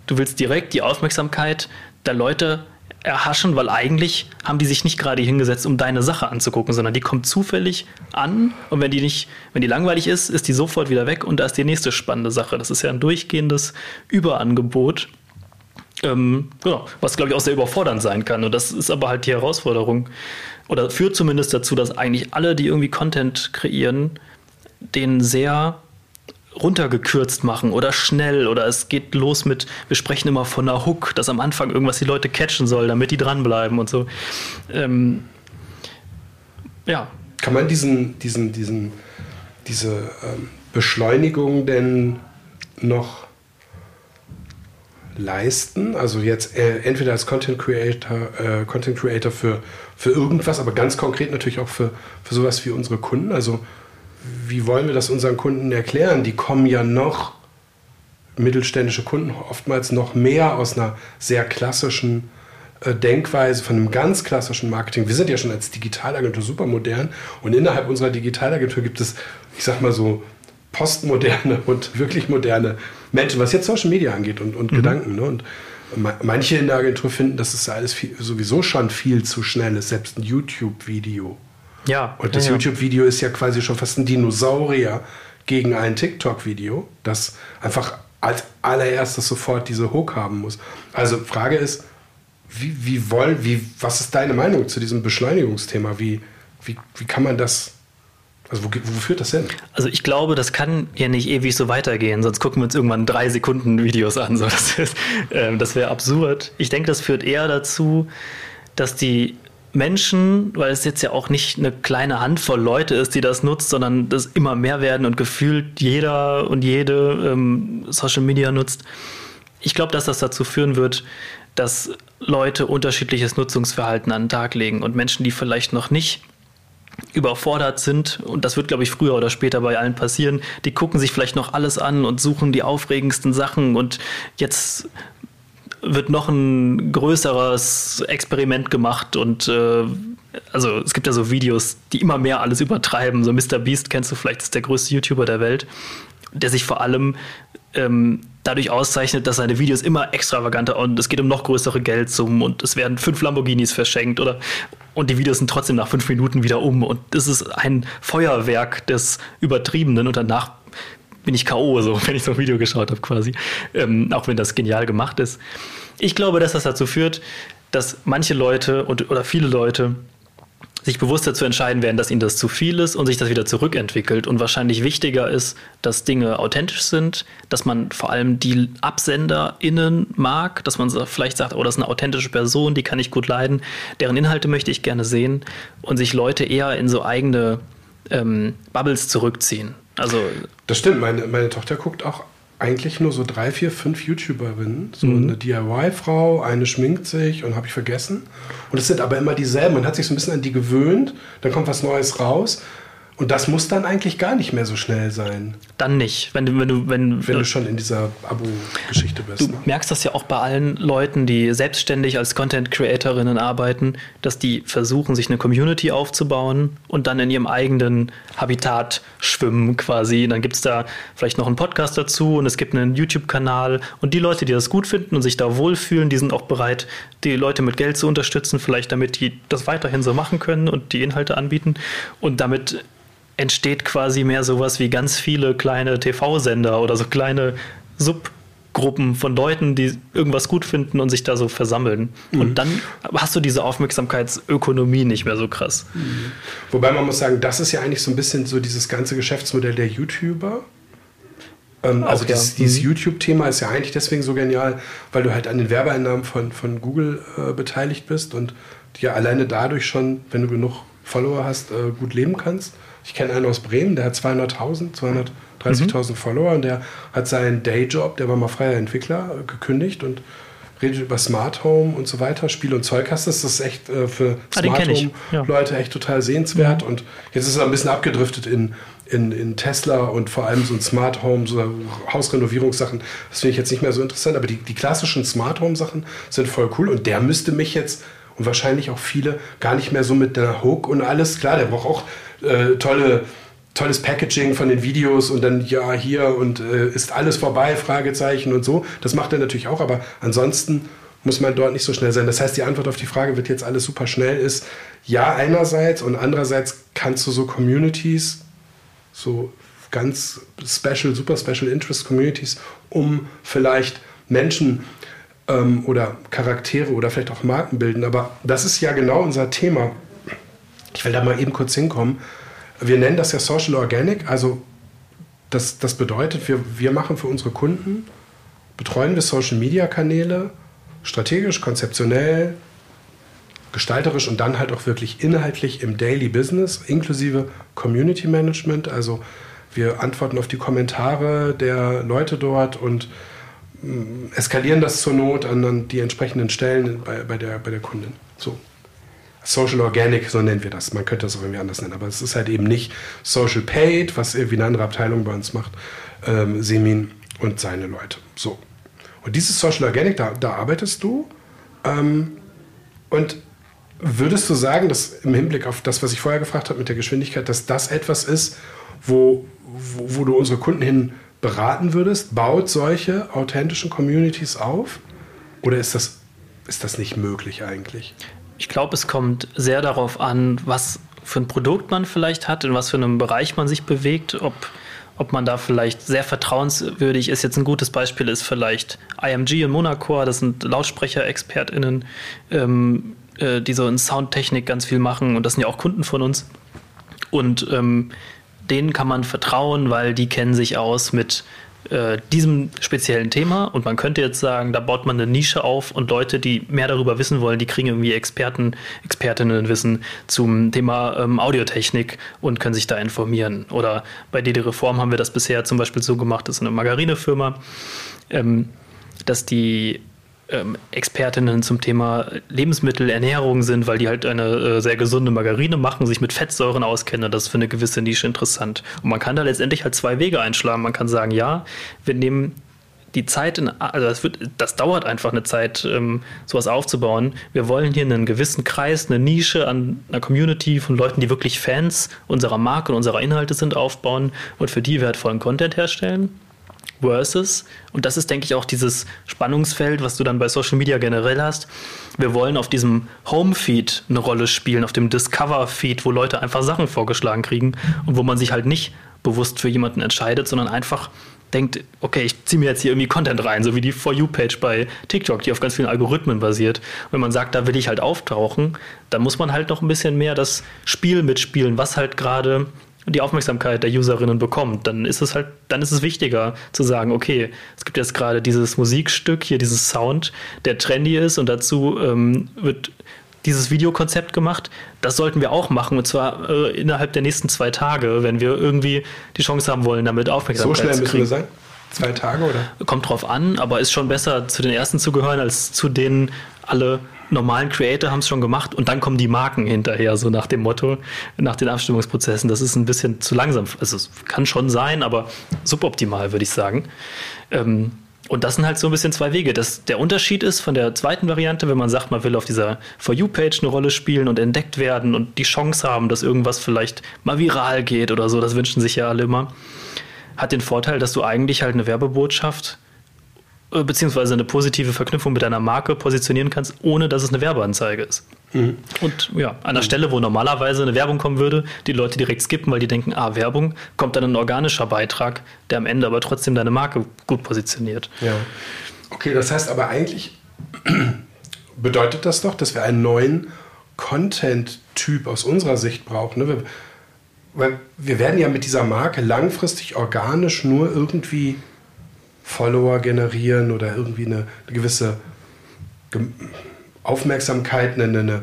du willst direkt die Aufmerksamkeit der Leute erhaschen, weil eigentlich haben die sich nicht gerade hingesetzt, um deine Sache anzugucken, sondern die kommt zufällig an und wenn die nicht, wenn die langweilig ist, ist die sofort wieder weg und da ist die nächste spannende Sache. Das ist ja ein durchgehendes Überangebot. Ähm, genau, was glaube ich auch sehr überfordernd sein kann. Und das ist aber halt die Herausforderung, oder führt zumindest dazu, dass eigentlich alle, die irgendwie Content kreieren, den sehr runtergekürzt machen oder schnell oder es geht los mit, wir sprechen immer von einer Hook, dass am Anfang irgendwas die Leute catchen soll, damit die dranbleiben und so. Ähm, ja. Kann man diesen, diesen, diesen, diese ähm, Beschleunigung denn noch leisten. Also jetzt äh, entweder als Content Creator, äh, Content Creator für, für irgendwas, aber ganz konkret natürlich auch für, für sowas wie unsere Kunden. Also wie wollen wir das unseren Kunden erklären? Die kommen ja noch, mittelständische Kunden, oftmals noch mehr aus einer sehr klassischen äh, Denkweise, von einem ganz klassischen Marketing. Wir sind ja schon als Digitalagentur super modern und innerhalb unserer Digitalagentur gibt es, ich sag mal so, postmoderne und wirklich moderne Menschen, was jetzt Social Media angeht und, und mhm. Gedanken. Ne? Und manche in der Agentur finden, dass es alles viel, sowieso schon viel zu schnell ist, selbst ein YouTube-Video. Ja. Und das ja, YouTube-Video ist ja quasi schon fast ein Dinosaurier gegen ein TikTok-Video, das einfach als allererstes sofort diese Hook haben muss. Also Frage ist, wie, wie wollen, wie, was ist deine Meinung zu diesem Beschleunigungsthema? Wie, wie, wie kann man das also wo, wo, führt das hin? Also ich glaube, das kann ja nicht ewig so weitergehen, sonst gucken wir uns irgendwann drei Sekunden Videos an. So, das äh, das wäre absurd. Ich denke, das führt eher dazu, dass die Menschen, weil es jetzt ja auch nicht eine kleine Handvoll Leute ist, die das nutzt, sondern das immer mehr werden und gefühlt jeder und jede ähm, Social Media nutzt. Ich glaube, dass das dazu führen wird, dass Leute unterschiedliches Nutzungsverhalten an den Tag legen und Menschen, die vielleicht noch nicht überfordert sind, und das wird, glaube ich, früher oder später bei allen passieren, die gucken sich vielleicht noch alles an und suchen die aufregendsten Sachen und jetzt wird noch ein größeres Experiment gemacht und äh, also es gibt ja so Videos, die immer mehr alles übertreiben. So Mr. Beast kennst du vielleicht, ist der größte YouTuber der Welt, der sich vor allem ähm, dadurch auszeichnet, dass seine Videos immer extravaganter und es geht um noch größere Geldsummen und es werden fünf Lamborghinis verschenkt oder und die Videos sind trotzdem nach fünf Minuten wieder um und es ist ein Feuerwerk des Übertriebenen und danach bin ich K.O., so, wenn ich so ein Video geschaut habe, quasi. Ähm, auch wenn das genial gemacht ist. Ich glaube, dass das dazu führt, dass manche Leute und, oder viele Leute sich bewusst dazu entscheiden werden, dass ihnen das zu viel ist und sich das wieder zurückentwickelt. Und wahrscheinlich wichtiger ist, dass Dinge authentisch sind, dass man vor allem die AbsenderInnen mag, dass man vielleicht sagt, oh, das ist eine authentische Person, die kann ich gut leiden, deren Inhalte möchte ich gerne sehen und sich Leute eher in so eigene ähm, Bubbles zurückziehen. Also das stimmt, meine, meine Tochter guckt auch eigentlich nur so drei, vier, fünf YouTuberinnen. So mhm. eine DIY-Frau, eine schminkt sich und habe ich vergessen. Und es sind aber immer dieselben. Man hat sich so ein bisschen an die gewöhnt, dann kommt was Neues raus. Und das muss dann eigentlich gar nicht mehr so schnell sein. Dann nicht, wenn du, wenn du, wenn, wenn du schon in dieser Abo-Geschichte bist. Du ne? merkst das ja auch bei allen Leuten, die selbstständig als Content-Creatorinnen arbeiten, dass die versuchen, sich eine Community aufzubauen und dann in ihrem eigenen Habitat schwimmen quasi. Und dann gibt es da vielleicht noch einen Podcast dazu und es gibt einen YouTube-Kanal. Und die Leute, die das gut finden und sich da wohlfühlen, die sind auch bereit, die Leute mit Geld zu unterstützen, vielleicht damit die das weiterhin so machen können und die Inhalte anbieten. Und damit entsteht quasi mehr sowas wie ganz viele kleine TV-Sender oder so kleine Subgruppen von Leuten, die irgendwas gut finden und sich da so versammeln. Mhm. Und dann hast du diese Aufmerksamkeitsökonomie nicht mehr so krass. Mhm. Wobei man muss sagen, das ist ja eigentlich so ein bisschen so dieses ganze Geschäftsmodell der YouTuber. Ähm, also Auch, dieses, ja. dieses mhm. YouTube-Thema ist ja eigentlich deswegen so genial, weil du halt an den Werbeeinnahmen von, von Google äh, beteiligt bist und ja alleine dadurch schon, wenn du genug Follower hast, äh, gut leben kannst. Ich kenne einen aus Bremen, der hat 200.000, 230.000 mhm. Follower und der hat seinen Dayjob, der war mal freier Entwickler, gekündigt und redet über Smart Home und so weiter. Spiel- und Zeugkastes, das ist echt äh, für ah, Smart Home-Leute ja. echt total sehenswert. Mhm. Und jetzt ist er ein bisschen abgedriftet in, in, in Tesla und vor allem so ein Smart Home, so Hausrenovierungssachen. Das finde ich jetzt nicht mehr so interessant, aber die, die klassischen Smart Home-Sachen sind voll cool und der müsste mich jetzt und wahrscheinlich auch viele gar nicht mehr so mit der Hook und alles. Klar, der braucht auch äh, tolle, tolles Packaging von den Videos und dann ja hier und äh, ist alles vorbei, Fragezeichen und so. Das macht er natürlich auch, aber ansonsten muss man dort nicht so schnell sein. Das heißt, die Antwort auf die Frage, wird jetzt alles super schnell, ist ja einerseits und andererseits kannst du so Communities, so ganz special, super special interest Communities, um vielleicht Menschen ähm, oder Charaktere oder vielleicht auch Marken bilden. Aber das ist ja genau unser Thema. Ich will da mal eben kurz hinkommen. Wir nennen das ja Social Organic, also das, das bedeutet, wir, wir machen für unsere Kunden, betreuen wir Social Media Kanäle, strategisch, konzeptionell, gestalterisch und dann halt auch wirklich inhaltlich im Daily Business, inklusive Community Management. Also wir antworten auf die Kommentare der Leute dort und eskalieren das zur Not an, die entsprechenden Stellen bei, bei, der, bei der Kundin. So. Social Organic, so nennen wir das. Man könnte das auch irgendwie anders nennen, aber es ist halt eben nicht Social Paid, was irgendwie eine andere Abteilung bei uns macht, ähm, Semin und seine Leute. So. Und dieses Social Organic, da, da arbeitest du. Ähm, und würdest du sagen, dass im Hinblick auf das, was ich vorher gefragt habe mit der Geschwindigkeit, dass das etwas ist, wo, wo, wo du unsere Kunden hin beraten würdest? Baut solche authentischen Communities auf? Oder ist das, ist das nicht möglich eigentlich? Ich glaube, es kommt sehr darauf an, was für ein Produkt man vielleicht hat, in was für einem Bereich man sich bewegt, ob, ob man da vielleicht sehr vertrauenswürdig ist. Jetzt ein gutes Beispiel ist vielleicht IMG und Monaco, das sind Lautsprecher-ExpertInnen, ähm, äh, die so in Soundtechnik ganz viel machen und das sind ja auch Kunden von uns. Und ähm, denen kann man vertrauen, weil die kennen sich aus mit äh, diesem speziellen Thema und man könnte jetzt sagen, da baut man eine Nische auf und Leute, die mehr darüber wissen wollen, die kriegen irgendwie Experten, Expertinnen Wissen zum Thema ähm, Audiotechnik und können sich da informieren. Oder bei DD Reform haben wir das bisher zum Beispiel so gemacht, das ist eine Margarinefirma, ähm, dass die ähm, Expertinnen zum Thema Lebensmittel, Ernährung sind, weil die halt eine äh, sehr gesunde Margarine machen, sich mit Fettsäuren auskennen. Das ist für eine gewisse Nische interessant. Und man kann da letztendlich halt zwei Wege einschlagen. Man kann sagen, ja, wir nehmen die Zeit, in, also das, wird, das dauert einfach eine Zeit, ähm, sowas aufzubauen. Wir wollen hier einen gewissen Kreis, eine Nische an einer Community von Leuten, die wirklich Fans unserer Marke und unserer Inhalte sind, aufbauen und für die wertvollen Content herstellen. Versus. Und das ist, denke ich, auch dieses Spannungsfeld, was du dann bei Social Media generell hast. Wir wollen auf diesem Home-Feed eine Rolle spielen, auf dem Discover-Feed, wo Leute einfach Sachen vorgeschlagen kriegen und wo man sich halt nicht bewusst für jemanden entscheidet, sondern einfach denkt, okay, ich ziehe mir jetzt hier irgendwie Content rein, so wie die For You-Page bei TikTok, die auf ganz vielen Algorithmen basiert. Wenn man sagt, da will ich halt auftauchen, dann muss man halt noch ein bisschen mehr das Spiel mitspielen, was halt gerade die Aufmerksamkeit der Userinnen bekommt, dann ist es halt, dann ist es wichtiger zu sagen, okay, es gibt jetzt gerade dieses Musikstück, hier dieses Sound, der trendy ist und dazu ähm, wird dieses Videokonzept gemacht. Das sollten wir auch machen und zwar äh, innerhalb der nächsten zwei Tage, wenn wir irgendwie die Chance haben wollen, damit Aufmerksamkeit so schnell zu müssen kriegen. wir sein? Zwei Tage oder? Kommt drauf an, aber ist schon besser, zu den ersten zu gehören, als zu denen alle normalen Creator haben es schon gemacht und dann kommen die Marken hinterher, so nach dem Motto, nach den Abstimmungsprozessen. Das ist ein bisschen zu langsam. Also es kann schon sein, aber suboptimal, würde ich sagen. Ähm, und das sind halt so ein bisschen zwei Wege. Das, der Unterschied ist von der zweiten Variante, wenn man sagt, man will auf dieser For You-Page eine Rolle spielen und entdeckt werden und die Chance haben, dass irgendwas vielleicht mal viral geht oder so, das wünschen sich ja alle immer, hat den Vorteil, dass du eigentlich halt eine Werbebotschaft beziehungsweise eine positive Verknüpfung mit deiner Marke positionieren kannst, ohne dass es eine Werbeanzeige ist. Mhm. Und ja, an der Stelle, wo normalerweise eine Werbung kommen würde, die Leute direkt skippen, weil die denken, ah, Werbung, kommt dann ein organischer Beitrag, der am Ende aber trotzdem deine Marke gut positioniert. Ja. Okay, das heißt aber eigentlich bedeutet das doch, dass wir einen neuen Content-Typ aus unserer Sicht brauchen. Ne? Wir, weil wir werden ja mit dieser Marke langfristig organisch nur irgendwie Follower generieren oder irgendwie eine, eine gewisse Aufmerksamkeit, eine, eine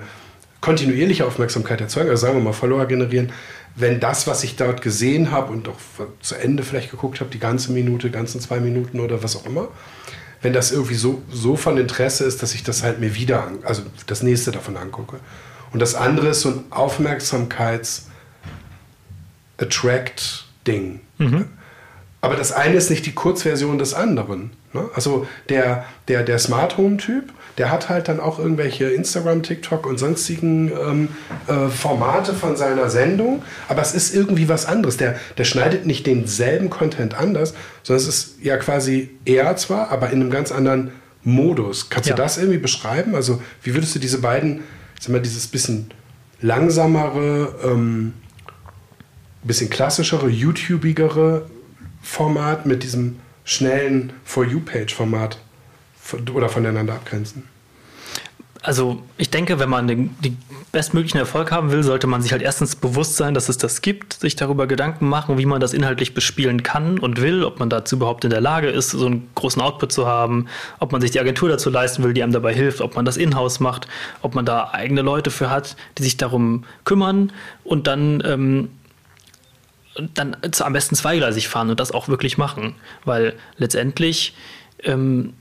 kontinuierliche Aufmerksamkeit erzeugen, also sagen wir mal Follower generieren, wenn das, was ich dort gesehen habe und auch zu Ende vielleicht geguckt habe, die ganze Minute, ganzen zwei Minuten oder was auch immer, wenn das irgendwie so, so von Interesse ist, dass ich das halt mir wieder, an, also das nächste davon angucke. Und das andere ist so ein Aufmerksamkeits-Attract-Ding. Aber das eine ist nicht die Kurzversion des anderen. Ne? Also der, der, der Smart Home-Typ, der hat halt dann auch irgendwelche Instagram, TikTok und sonstigen ähm, äh, Formate von seiner Sendung, aber es ist irgendwie was anderes. Der, der schneidet nicht denselben Content anders, sondern es ist ja quasi er zwar, aber in einem ganz anderen Modus. Kannst Ja. du das irgendwie beschreiben? Also wie würdest du diese beiden, sag mal, dieses bisschen langsamere, ähm, bisschen klassischere, YouTubigere Format mit diesem schnellen For You-Page-Format oder voneinander abgrenzen? Also ich denke, wenn man den, den bestmöglichen Erfolg haben will, sollte man sich halt erstens bewusst sein, dass es das gibt, sich darüber Gedanken machen, wie man das inhaltlich bespielen kann und will, ob man dazu überhaupt in der Lage ist, so einen großen Output zu haben, ob man sich die Agentur dazu leisten will, die einem dabei hilft, ob man das in-house macht, ob man da eigene Leute für hat, die sich darum kümmern und dann ähm, dann am besten zweigleisig fahren und das auch wirklich machen. Weil letztendlich, ähm,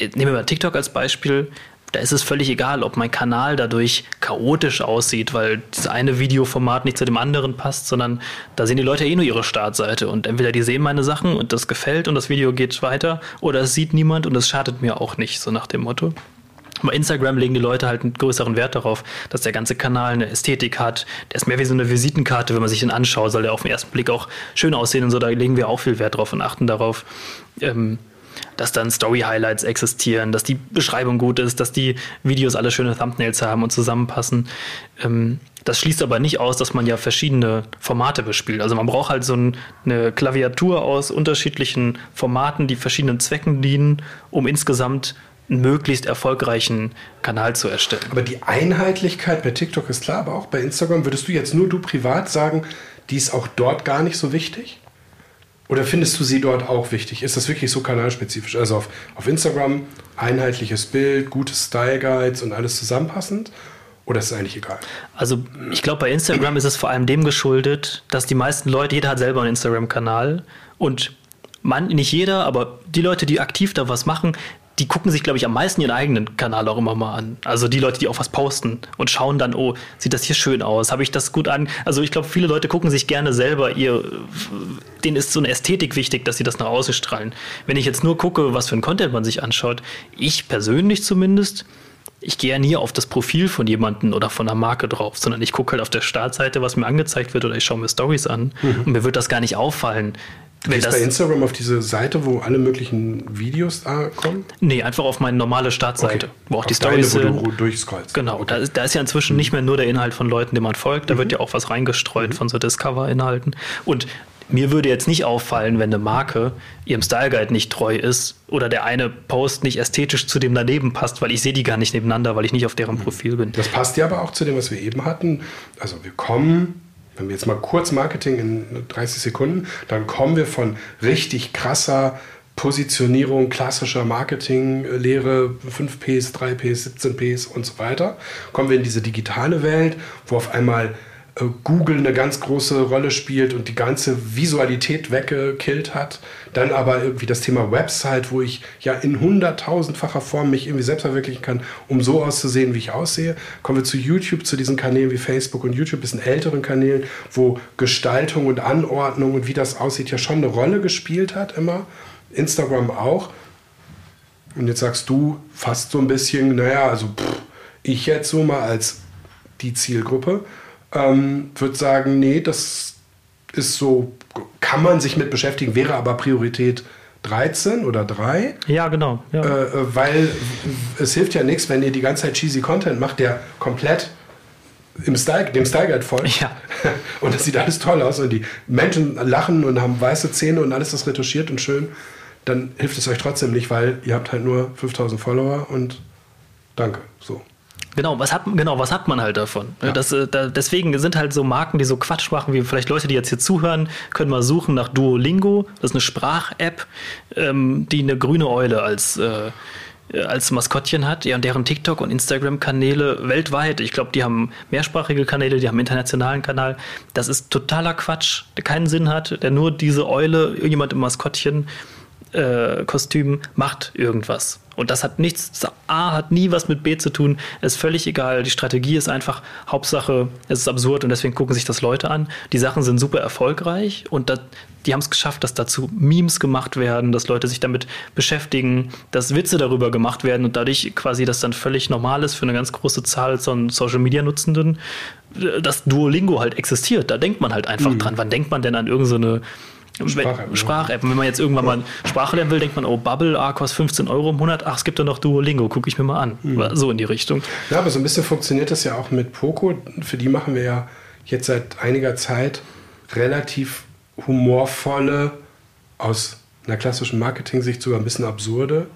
nehmen wir mal TikTok als Beispiel, da ist es völlig egal, ob mein Kanal dadurch chaotisch aussieht, weil das eine Videoformat nicht zu dem anderen passt, sondern da sehen die Leute eh nur ihre Startseite und entweder die sehen meine Sachen und das gefällt und das Video geht weiter oder es sieht niemand und es schadet mir auch nicht, so nach dem Motto. Bei Instagram legen die Leute halt einen größeren Wert darauf, dass der ganze Kanal eine Ästhetik hat. Der ist mehr wie so eine Visitenkarte, wenn man sich den anschaut, soll der auf den ersten Blick auch schön aussehen und so. Da legen wir auch viel Wert drauf und achten darauf, ähm, dass dann Story-Highlights existieren, dass die Beschreibung gut ist, dass die Videos alle schöne Thumbnails haben und zusammenpassen. Ähm, das schließt aber nicht aus, dass man ja verschiedene Formate bespielt. Also man braucht halt so ein, eine Klaviatur aus unterschiedlichen Formaten, die verschiedenen Zwecken dienen, um insgesamt einen möglichst erfolgreichen Kanal zu erstellen. Aber die Einheitlichkeit bei TikTok ist klar, aber auch bei Instagram würdest du jetzt nur du privat sagen, die ist auch dort gar nicht so wichtig? Oder findest du sie dort auch wichtig? Ist das wirklich so kanalspezifisch? Also auf, auf Instagram einheitliches Bild, gute Style Guides und alles zusammenpassend? Oder ist es eigentlich egal? Also ich glaube, bei Instagram ist es vor allem dem geschuldet, dass die meisten Leute, jeder hat selber einen Instagram-Kanal und man, nicht jeder, aber die Leute, die aktiv da was machen, die gucken sich, glaube ich, am meisten ihren eigenen Kanal auch immer mal an. Also die Leute, die auch was posten und schauen dann, oh, sieht das hier schön aus? Habe ich das gut an? Also ich glaube, viele Leute gucken sich gerne selber ihr, denen ist so eine Ästhetik wichtig, dass sie das nach außen strahlen. Wenn ich jetzt nur gucke, was für ein Content man sich anschaut, ich persönlich zumindest, ich gehe ja nie auf das Profil von jemandem oder von einer Marke drauf, sondern ich gucke halt auf der Startseite, was mir angezeigt wird oder ich schaue mir Stories an und mir wird das gar nicht auffallen, Du gehst bei Instagram auf diese Seite, wo alle möglichen Videos da kommen? Nee, einfach auf meine normale Startseite, okay. wo auch auf die Stories sind. Wo du durchscrollst. Genau, okay. da, da, ist ja inzwischen mhm. nicht mehr nur der Inhalt von Leuten, denen man folgt, da mhm. wird ja auch was reingestreut mhm. von so Discover-Inhalten. Und mir würde jetzt nicht auffallen, wenn eine Marke ihrem Style Guide nicht treu ist oder der eine Post nicht ästhetisch zu dem daneben passt, weil ich sehe die gar nicht nebeneinander, weil ich nicht auf deren mhm. Profil bin. Das passt ja aber auch zu dem, was wir eben hatten. Also wir kommen, wenn wir jetzt mal kurz Marketing in 30 Sekunden, dann kommen wir von richtig krasser Positionierung, klassischer Marketinglehre, 5Ps, 3Ps, 17Ps und so weiter, kommen wir in diese digitale Welt, wo auf einmal Google eine ganz große Rolle spielt und die ganze Visualität weggekillt hat. Dann aber irgendwie das Thema Website, wo ich ja in hunderttausendfacher Form mich irgendwie selbst verwirklichen kann, um so auszusehen, wie ich aussehe. Kommen wir zu YouTube, zu diesen Kanälen wie Facebook und YouTube, bisschen älteren Kanälen, wo Gestaltung und Anordnung und wie das aussieht ja schon eine Rolle gespielt hat immer. Instagram auch. Und jetzt sagst du fast so ein bisschen, naja, also pff, ich jetzt so mal als die Zielgruppe ähm, würde sagen, nee, das ist so, kann man sich mit beschäftigen, wäre aber Priorität 13 oder 3. Ja, genau. Ja. Äh, äh, weil es hilft ja nichts, wenn ihr die ganze Zeit cheesy Content macht, der komplett im Style, dem Style Guide folgt. Ja. Und das sieht alles toll aus und die Menschen lachen und haben weiße Zähne und alles ist retuschiert und schön. Dann hilft es euch trotzdem nicht, weil ihr habt halt nur 5000 Follower und danke. So. Genau, was hat, genau, was hat man halt davon? Ja. Das, äh, da, deswegen sind halt so Marken, die so Quatsch machen, wie vielleicht Leute, die jetzt hier zuhören, können mal suchen nach Duolingo. Das ist eine Sprach-App, ähm, die eine grüne Eule als, äh, als Maskottchen hat. Ja, und deren TikTok- und Instagram-Kanäle weltweit, ich glaube, die haben mehrsprachige Kanäle, die haben einen internationalen Kanal. Das ist totaler Quatsch, der keinen Sinn hat, der nur diese Eule, irgendjemand im Maskottchen äh, Kostüm macht irgendwas. Und das hat nichts, A hat nie was mit B zu tun, ist völlig egal. Die Strategie ist einfach, Hauptsache, es ist absurd und deswegen gucken sich das Leute an. Die Sachen sind super erfolgreich und das, die haben es geschafft, dass dazu Memes gemacht werden, dass Leute sich damit beschäftigen, dass Witze darüber gemacht werden und dadurch quasi das dann völlig normal ist für eine ganz große Zahl von Social Media Nutzenden, dass Duolingo halt existiert. Da denkt man halt einfach mhm. dran. Wann denkt man denn an irgendeine so Sprach-App. Sprach-App. Und wenn man jetzt irgendwann mal Sprache lernen will, denkt man, oh, Bubble, ah, kostet 15 Euro im Monat, ach, es gibt da noch Duolingo, gucke ich mir mal an. Mhm. So in die Richtung. Ja, aber so ein bisschen funktioniert das ja auch mit Poco. Für die machen wir ja jetzt seit einiger Zeit relativ humorvolle, aus einer klassischen Marketing-Sicht sogar ein bisschen absurde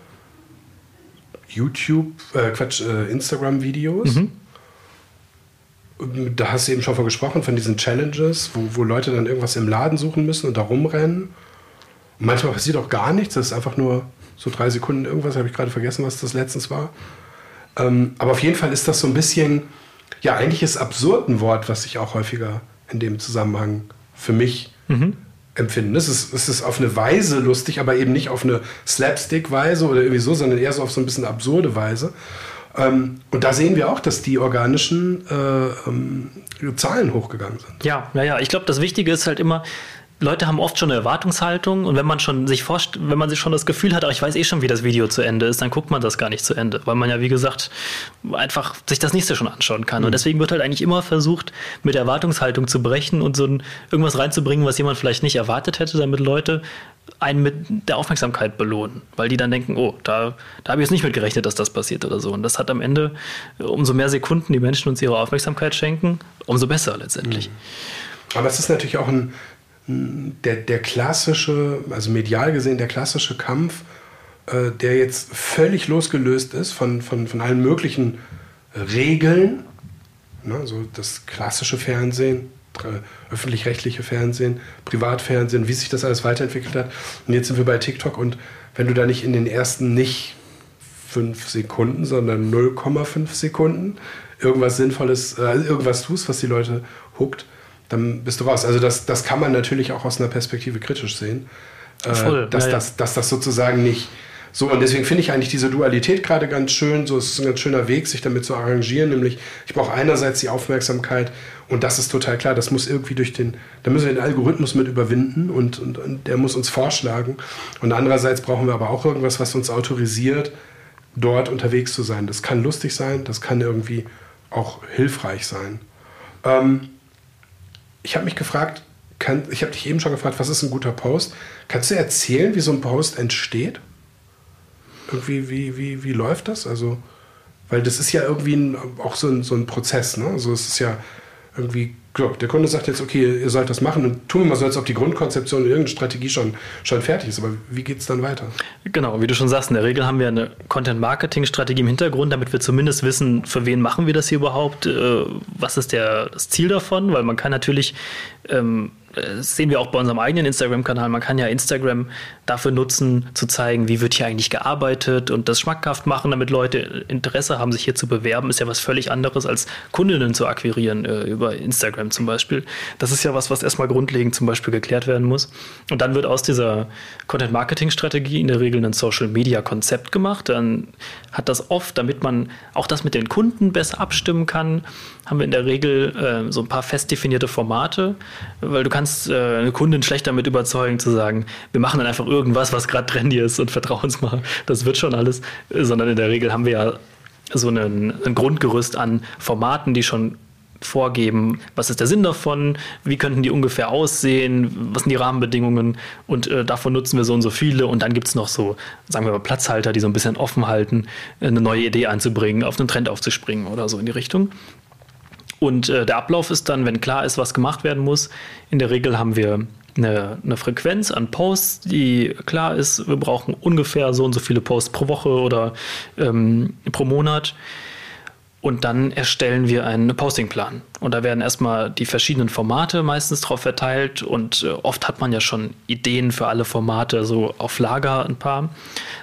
YouTube, äh, Quatsch, äh, Instagram-Videos. Mhm da hast du eben schon von gesprochen, von diesen Challenges, wo, wo Leute dann irgendwas im Laden suchen müssen und da rumrennen. Und manchmal passiert auch gar nichts, das ist einfach nur so drei Sekunden irgendwas, habe ich gerade vergessen, was das letztens war. Ähm, aber auf jeden Fall ist das so ein bisschen, ja, eigentlich ist absurd ein Wort, was ich auch häufiger in dem Zusammenhang für mich mhm. empfinde. Es ist, es ist auf eine Weise lustig, aber eben nicht auf eine Slapstick-Weise oder irgendwie so, sondern eher so auf so ein bisschen absurde Weise. Ähm, und da sehen wir auch, dass die organischen äh, ähm, Zahlen hochgegangen sind. Ja, ja, ja. Ich glaube, das Wichtige ist halt immer, Leute haben oft schon eine Erwartungshaltung und wenn man schon sich forscht, wenn man sich schon das Gefühl hat, ach, ich weiß eh schon, wie das Video zu Ende ist, dann guckt man das gar nicht zu Ende, weil man ja, wie gesagt, einfach sich das nächste schon anschauen kann. Mhm. Und deswegen wird halt eigentlich immer versucht, mit Erwartungshaltung zu brechen und so ein, irgendwas reinzubringen, was jemand vielleicht nicht erwartet hätte, damit Leute einen mit der Aufmerksamkeit belohnen, weil die dann denken, oh, da, da habe ich jetzt nicht mit gerechnet, dass das passiert oder so. Und das hat am Ende, umso mehr Sekunden die Menschen uns ihre Aufmerksamkeit schenken, umso besser letztendlich. Mhm. Aber es ist natürlich auch ein, der, der klassische, also medial gesehen, der klassische Kampf, äh, der jetzt völlig losgelöst ist von, von, von allen möglichen Regeln. Ne, so das klassische Fernsehen, öffentlich-rechtliche Fernsehen, Privatfernsehen, wie sich das alles weiterentwickelt hat. Und jetzt sind wir bei TikTok und wenn du da nicht in den ersten nicht fünf Sekunden, sondern 0,5 Sekunden irgendwas Sinnvolles, äh, irgendwas tust, was die Leute huckt, dann bist du raus. Also das, das kann man natürlich auch aus einer Perspektive kritisch sehen. Äh, Voll, dass, ja, das, dass das sozusagen nicht so, und deswegen finde ich eigentlich diese Dualität gerade ganz schön. So, es ist ein ganz schöner Weg, sich damit zu arrangieren. Nämlich, ich brauche einerseits die Aufmerksamkeit und das ist total klar. Das muss irgendwie durch den, da müssen wir den Algorithmus mit überwinden und, und, und der muss uns vorschlagen. Und andererseits brauchen wir aber auch irgendwas, was uns autorisiert, dort unterwegs zu sein. Das kann lustig sein, das kann irgendwie auch hilfreich sein. Ähm, ich habe mich gefragt, kann, ich habe dich eben schon gefragt, was ist ein guter Post? Kannst du erzählen, wie so ein Post entsteht? Irgendwie, wie, wie, wie läuft das? Also, weil das ist ja irgendwie ein, auch so ein, so ein Prozess, ne? Also es ist ja irgendwie der Kunde sagt jetzt, okay, ihr sollt das machen und tun wir mal so, als ob die Grundkonzeption und irgendeine Strategie schon, schon fertig ist. Aber wie geht es dann weiter? Genau, wie du schon sagst, in der Regel haben wir eine Content-Marketing-Strategie im Hintergrund, damit wir zumindest wissen, für wen machen wir das hier überhaupt, äh, was ist der, das Ziel davon, weil man kann natürlich ähm, das sehen wir auch bei unserem eigenen Instagram-Kanal. Man kann ja Instagram dafür nutzen, zu zeigen, wie wird hier eigentlich gearbeitet und das schmackhaft machen, damit Leute Interesse haben, sich hier zu bewerben. Ist ja was völlig anderes, als Kundinnen zu akquirieren äh, über Instagram zum Beispiel. Das ist ja was, was erstmal grundlegend zum Beispiel geklärt werden muss. Und dann wird aus dieser Content-Marketing-Strategie in der Regel ein Social-Media-Konzept gemacht. Dann hat das oft, damit man auch das mit den Kunden besser abstimmen kann, haben wir in der Regel äh, so ein paar fest definierte Formate, weil du kannst äh, eine Kundin schlecht damit überzeugen zu sagen, wir machen dann einfach irgendwas, was gerade trendy ist und vertrauen uns mal, das wird schon alles, sondern in der Regel haben wir ja so ein Grundgerüst an Formaten, die schon vorgeben, was ist der Sinn davon, wie könnten die ungefähr aussehen, was sind die Rahmenbedingungen? Und äh, davon nutzen wir so und so viele. Und dann gibt es noch so, sagen wir mal, Platzhalter, die so ein bisschen offen halten, eine neue Idee einzubringen, auf einen Trend aufzuspringen oder so in die Richtung. Und äh, der Ablauf ist dann, wenn klar ist, was gemacht werden muss, in der Regel haben wir eine, eine, Frequenz an Posts, die klar ist, wir brauchen ungefähr so und so viele Posts pro Woche oder ähm, pro Monat. Und dann erstellen wir einen Postingplan. Und da werden erstmal die verschiedenen Formate meistens drauf verteilt. Und äh, oft hat man ja schon Ideen für alle Formate, so auf Lager ein paar.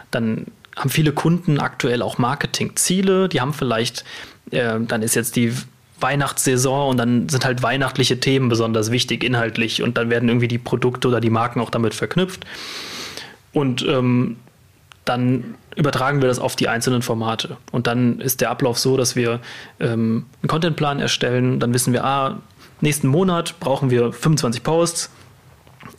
Dann haben viele Kunden aktuell auch Marketingziele. Die haben vielleicht, äh, dann ist jetzt die Weihnachtssaison und dann sind halt weihnachtliche Themen besonders wichtig inhaltlich und dann werden irgendwie die Produkte oder die Marken auch damit verknüpft. Und ähm, dann übertragen wir das auf die einzelnen Formate. Und dann ist der Ablauf so, dass wir ähm, einen Contentplan erstellen. Dann wissen wir, ah, nächsten Monat brauchen wir 25 Posts.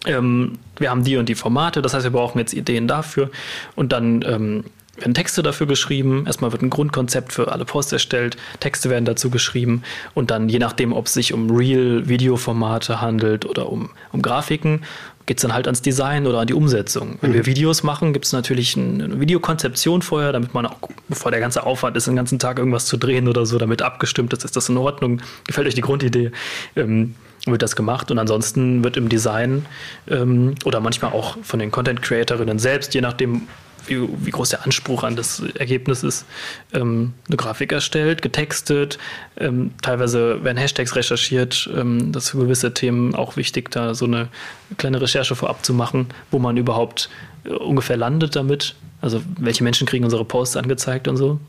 Ähm, wir haben die und die Formate, das heißt, wir brauchen jetzt Ideen dafür. Und dann ähm, werden Texte dafür geschrieben. Erstmal wird ein Grundkonzept für alle Posts erstellt, Texte werden dazu geschrieben und dann, je nachdem, ob es sich um Real-Video-Formate handelt oder um, um Grafiken, geht es dann halt ans Design oder an die Umsetzung. Wenn mhm. wir Videos machen, gibt es natürlich eine Videokonzeption vorher, damit man auch, bevor der ganze Aufwand ist, den ganzen Tag irgendwas zu drehen oder so, damit abgestimmt ist, ist das in Ordnung, gefällt euch die Grundidee. Ähm, wird das gemacht und ansonsten wird im Design ähm, oder manchmal auch von den Content Creatorinnen selbst, je nachdem, wie, wie groß der Anspruch an das Ergebnis ist, ähm, eine Grafik erstellt, getextet. Ähm, teilweise werden Hashtags recherchiert. Ähm, das ist für gewisse Themen auch wichtig, da so eine kleine Recherche vorab zu machen, wo man überhaupt äh, ungefähr landet damit. Also welche Menschen kriegen unsere Posts angezeigt und so.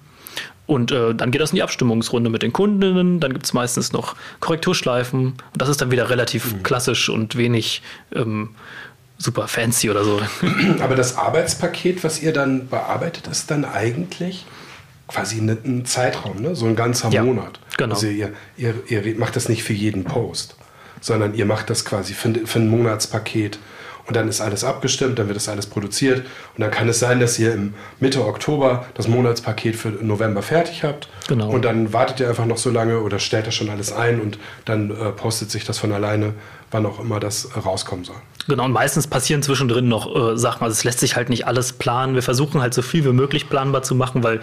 Und äh, dann geht das in die Abstimmungsrunde mit den Kundinnen. Dann gibt es meistens noch Korrekturschleifen. Und das ist dann wieder relativ mhm. klassisch und wenig ähm, super fancy oder so. Aber das Arbeitspaket, was ihr dann bearbeitet, ist dann eigentlich quasi ein Zeitraum, ne? so ein ganzer ja, Monat. Genau. Also ihr, ihr, ihr macht das nicht für jeden Post, sondern ihr macht das quasi für, für ein Monatspaket. Und dann ist alles abgestimmt, dann wird das alles produziert. Und dann kann es sein, dass ihr im Mitte Oktober das Monatspaket für November fertig habt. Genau. Und dann wartet ihr einfach noch so lange oder stellt das schon alles ein und dann äh, postet sich das von alleine, wann auch immer das äh, rauskommen soll. Genau, und meistens passieren zwischendrin noch äh, Sachen. Also es lässt sich halt nicht alles planen. Wir versuchen halt so viel wie möglich planbar zu machen, weil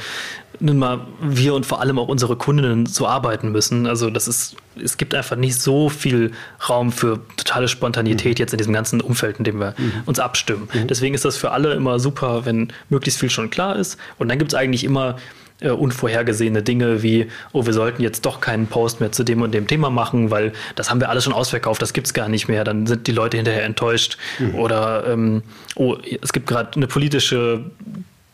nun mal wir und vor allem auch unsere Kundinnen so arbeiten müssen. Also das ist, es gibt einfach nicht so viel Raum für totale Spontanität mhm. jetzt in diesem ganzen Umfeld, in dem wir mhm. uns abstimmen. Mhm. Deswegen ist das für alle immer super, wenn möglichst viel schon klar ist. Und dann gibt es eigentlich immer äh, unvorhergesehene Dinge wie, oh, wir sollten jetzt doch keinen Post mehr zu dem und dem Thema machen, weil das haben wir alles schon ausverkauft, das gibt es gar nicht mehr. Dann sind die Leute hinterher enttäuscht. Mhm. Oder, ähm, oh, es gibt gerade eine politische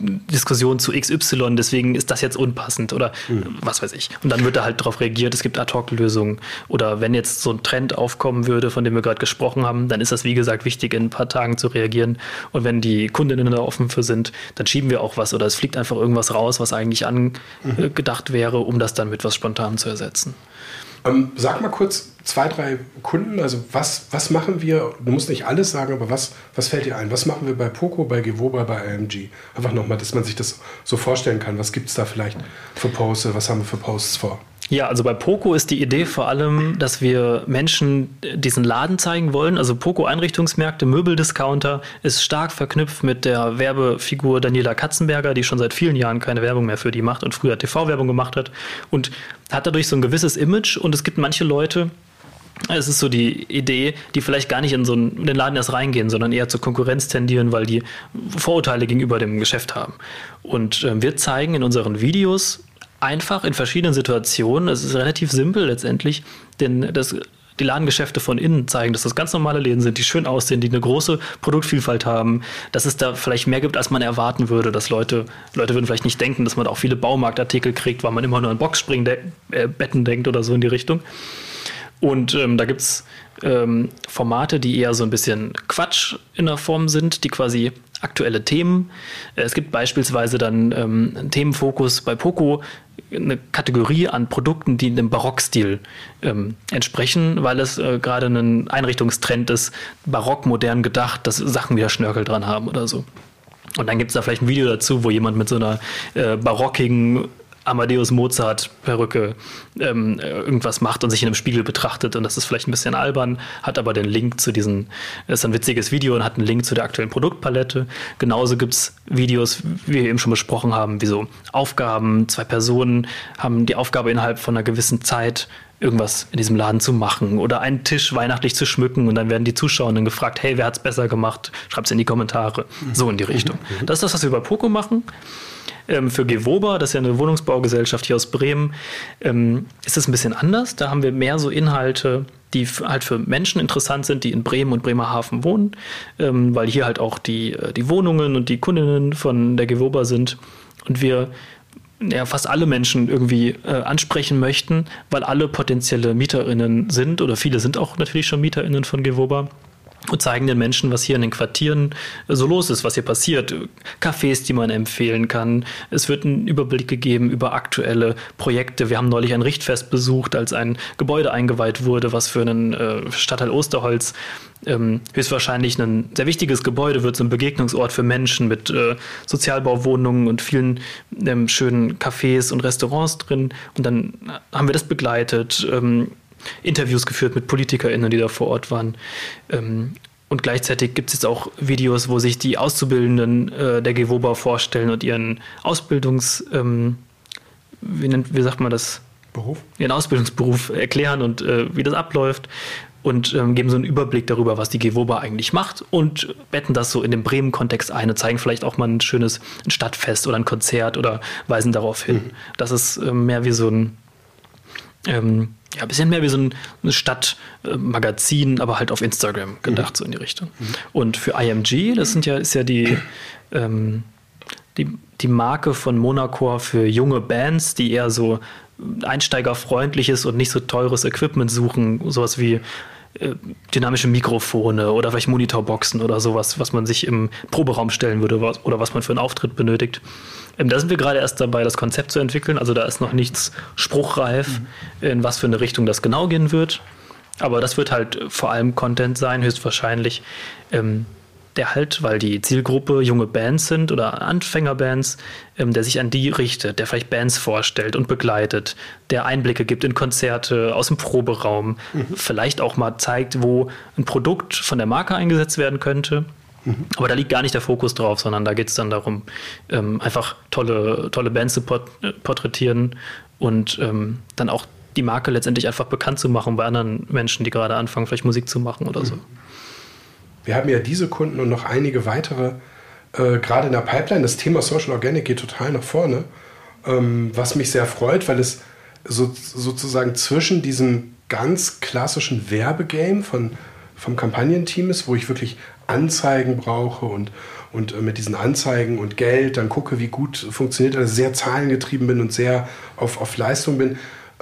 Diskussion zu XY, deswegen ist das jetzt unpassend oder mhm. was weiß ich. Und dann wird da halt darauf reagiert, es gibt Ad-Hoc-Lösungen. Oder wenn jetzt so ein Trend aufkommen würde, von dem wir gerade gesprochen haben, dann ist das, wie gesagt, wichtig, in ein paar Tagen zu reagieren. Und wenn die Kundinnen da offen für sind, dann schieben wir auch was oder es fliegt einfach irgendwas raus, was eigentlich angedacht mhm. wäre, um das dann mit was spontan zu ersetzen. Ähm, sag mal kurz zwei, drei Kunden, also was, was machen wir, du musst nicht alles sagen, aber was, was fällt dir ein? Was machen wir bei Poco, bei Gewoba, bei AMG? Einfach nochmal, dass man sich das so vorstellen kann. Was gibt es da vielleicht für Posts, was haben wir für Posts vor? Ja, also bei Poco ist die Idee vor allem, dass wir Menschen diesen Laden zeigen wollen. Also Poco Einrichtungsmärkte, Möbeldiscounter ist stark verknüpft mit der Werbefigur Daniela Katzenberger, die schon seit vielen Jahren keine Werbung mehr für die macht und früher TV-Werbung gemacht hat und hat dadurch so ein gewisses Image und es gibt manche Leute, es ist so die Idee, die vielleicht gar nicht in so einen, in den Laden erst reingehen, sondern eher zur Konkurrenz tendieren, weil die Vorurteile gegenüber dem Geschäft haben. Und äh, wir zeigen in unseren Videos einfach in verschiedenen Situationen, es ist relativ simpel letztendlich, denn das die Ladengeschäfte von innen zeigen, dass das ganz normale Läden sind, die schön aussehen, die eine große Produktvielfalt haben, dass es da vielleicht mehr gibt, als man erwarten würde, dass Leute, Leute würden vielleicht nicht denken, dass man auch viele Baumarktartikel kriegt, weil man immer nur an Boxspringbetten äh, denkt oder so in die Richtung. Und ähm, da gibt es ähm, Formate, die eher so ein bisschen Quatsch in der Form sind, die quasi aktuelle Themen. Äh, es gibt beispielsweise dann ähm, einen Themenfokus bei Poco, eine Kategorie an Produkten, die dem Barockstil ähm, entsprechen, weil es äh, gerade ein Einrichtungstrend ist, barock modern gedacht, dass Sachen wieder Schnörkel dran haben oder so. Und dann gibt es da vielleicht ein Video dazu, wo jemand mit so einer äh, barockigen Amadeus Mozart Perücke ähm, irgendwas macht und sich in einem Spiegel betrachtet und das ist vielleicht ein bisschen albern, hat aber den Link zu diesen, ist ein witziges Video und hat einen Link zu der aktuellen Produktpalette. Genauso gibt es Videos, wie wir eben schon besprochen haben, wie so Aufgaben, zwei Personen haben die Aufgabe innerhalb von einer gewissen Zeit irgendwas in diesem Laden zu machen oder einen Tisch weihnachtlich zu schmücken und dann werden die Zuschauerinnen gefragt, hey, wer hat es besser gemacht? Schreibt es in die Kommentare. So in die Richtung. Das ist das, was wir bei Poco machen. Ähm, für Gewoba, das ist ja eine Wohnungsbaugesellschaft hier aus Bremen, ähm, ist es ein bisschen anders. Da haben wir mehr so Inhalte, die halt für Menschen interessant sind, die in Bremen und Bremerhaven wohnen, ähm, weil hier halt auch die, äh, die Wohnungen und die Kundinnen von der Gewoba sind. Und wir ja, fast alle Menschen irgendwie äh, ansprechen möchten, weil alle potenzielle MieterInnen sind oder viele sind auch natürlich schon MieterInnen von Gewoba und zeigen den Menschen, was hier in den Quartieren so los ist, was hier passiert. Cafés, die man empfehlen kann. Es wird ein Überblick gegeben über aktuelle Projekte. Wir haben neulich ein Richtfest besucht, als ein Gebäude eingeweiht wurde, was für einen äh, Stadtteil Osterholz ähm, höchstwahrscheinlich ein sehr wichtiges Gebäude wird, so ein Begegnungsort für Menschen mit äh, Sozialbauwohnungen und vielen ähm, schönen Cafés und Restaurants drin. Und dann haben wir das begleitet. Ähm, Interviews geführt mit PolitikerInnen, die da vor Ort waren. Ähm, und gleichzeitig gibt es jetzt auch Videos, wo sich die Auszubildenden äh, der GEWOBA vorstellen und ihren Ausbildungs, ähm, wie, nennt, wie sagt man das? Beruf? Ihren Ausbildungsberuf erklären und äh, wie das abläuft und ähm, geben so einen Überblick darüber, was die GEWOBA eigentlich macht und betten das so in den Bremen-Kontext ein und zeigen vielleicht auch mal ein schönes ein Stadtfest oder ein Konzert oder weisen darauf hin. Mhm. Das ist äh, mehr wie so ein ähm, ja, ein bisschen mehr wie so ein, Stadtmagazin, aber halt auf Instagram gedacht, mhm. so in die Richtung. Mhm. Und für IMG, das sind ja, ist ja die, ähm, die, die Marke von Monaco für junge Bands, die eher so einsteigerfreundliches und nicht so teures Equipment suchen, sowas wie dynamische Mikrofone oder vielleicht Monitorboxen oder sowas, was man sich im Proberaum stellen würde oder was man für einen Auftritt benötigt. Ähm, da sind wir gerade erst dabei, das Konzept zu entwickeln. Also da ist noch nichts spruchreif, mhm. in was für eine Richtung das genau gehen wird. Aber das wird halt vor allem Content sein, höchstwahrscheinlich. Ähm, der halt, weil die Zielgruppe junge Bands sind oder Anfängerbands, ähm, der sich an die richtet, der vielleicht Bands vorstellt und begleitet, der Einblicke gibt in Konzerte aus dem Proberaum, mhm. vielleicht auch mal zeigt, wo ein Produkt von der Marke eingesetzt werden könnte Mhm. Aber da liegt gar nicht der Fokus drauf, sondern da geht es dann darum, ähm, einfach tolle, tolle Bands zu port porträtieren und ähm, dann auch die Marke letztendlich einfach bekannt zu machen bei anderen Menschen, die gerade anfangen, vielleicht Musik zu machen oder mhm. so. Wir haben ja diese Kunden und noch einige weitere äh, gerade in der Pipeline. Das Thema Social Organic geht total nach vorne, ähm, was mich sehr freut, weil es so, sozusagen zwischen diesem ganz klassischen Werbegame von, vom Kampagnenteam ist, wo ich wirklich Anzeigen brauche und, und äh, mit diesen Anzeigen und Geld dann gucke, wie gut funktioniert, also sehr zahlengetrieben bin und sehr auf, auf Leistung bin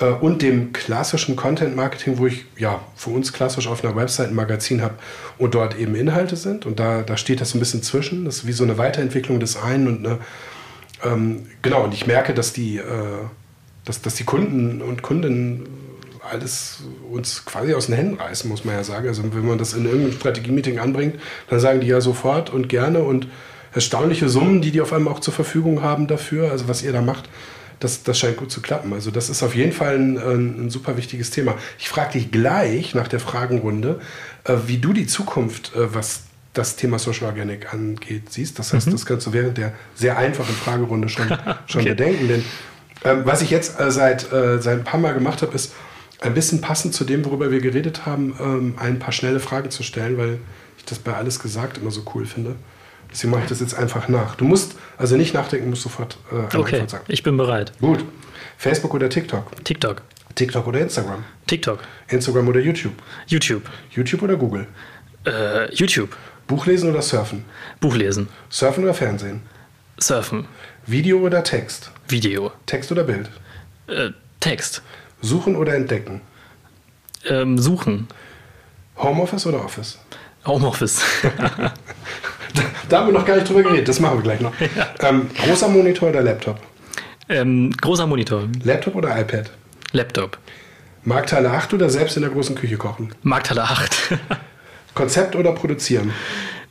und dem klassischen Content Marketing, wo ich ja für uns klassisch auf einer Website ein Magazin habe und dort eben Inhalte sind und da, da steht das ein bisschen zwischen, das ist wie so eine Weiterentwicklung des einen und eine, ähm, genau und ich merke, dass die, äh, dass, dass die Kunden und Kundinnen alles uns quasi aus den Händen reißen, muss man ja sagen. Also wenn man das in irgendeinem Strategie-Meeting anbringt, dann sagen die ja sofort und gerne und erstaunliche Summen, die die auf einmal auch zur Verfügung haben dafür, also was ihr da macht, das, das scheint gut zu klappen. Also das ist auf jeden Fall ein, ein, super wichtiges Thema. Ich frage dich gleich nach der Fragenrunde, äh, wie du die Zukunft, äh, was das Thema Social Organic angeht, siehst. Das heißt, mhm. das kannst du während der sehr einfachen Fragerunde schon, schon okay. bedenken. Denn ähm, was ich jetzt äh, seit, äh, seit ein paar Mal gemacht habe, ist ein bisschen passend zu dem, worüber wir geredet haben, ähm, ein paar schnelle Fragen zu stellen, weil ich das bei alles gesagt immer so cool finde. Deswegen mache ich das jetzt einfach nach. Du musst also nicht nachdenken, musst sofort äh, Okay, sagen. ich bin bereit. Gut. Facebook oder TikTok? TikTok. TikTok oder Instagram? TikTok. Instagram oder YouTube? YouTube. YouTube oder Google? Äh, YouTube. Buchlesen oder Surfen? Buchlesen. Surfen oder Fernsehen? Surfen. Video oder Text? Video. Text oder Bild? Äh, Text. Suchen oder entdecken? Ähm, suchen. Homeoffice oder Office? Homeoffice. da, haben wir noch gar nicht drüber geredet, das machen wir gleich noch. Ja. Ähm, großer Monitor oder Laptop? Ähm, großer Monitor. Laptop oder iPad? Laptop. Markthalle 8 oder selbst in der großen Küche kochen? Markthalle 8. Konzept oder produzieren?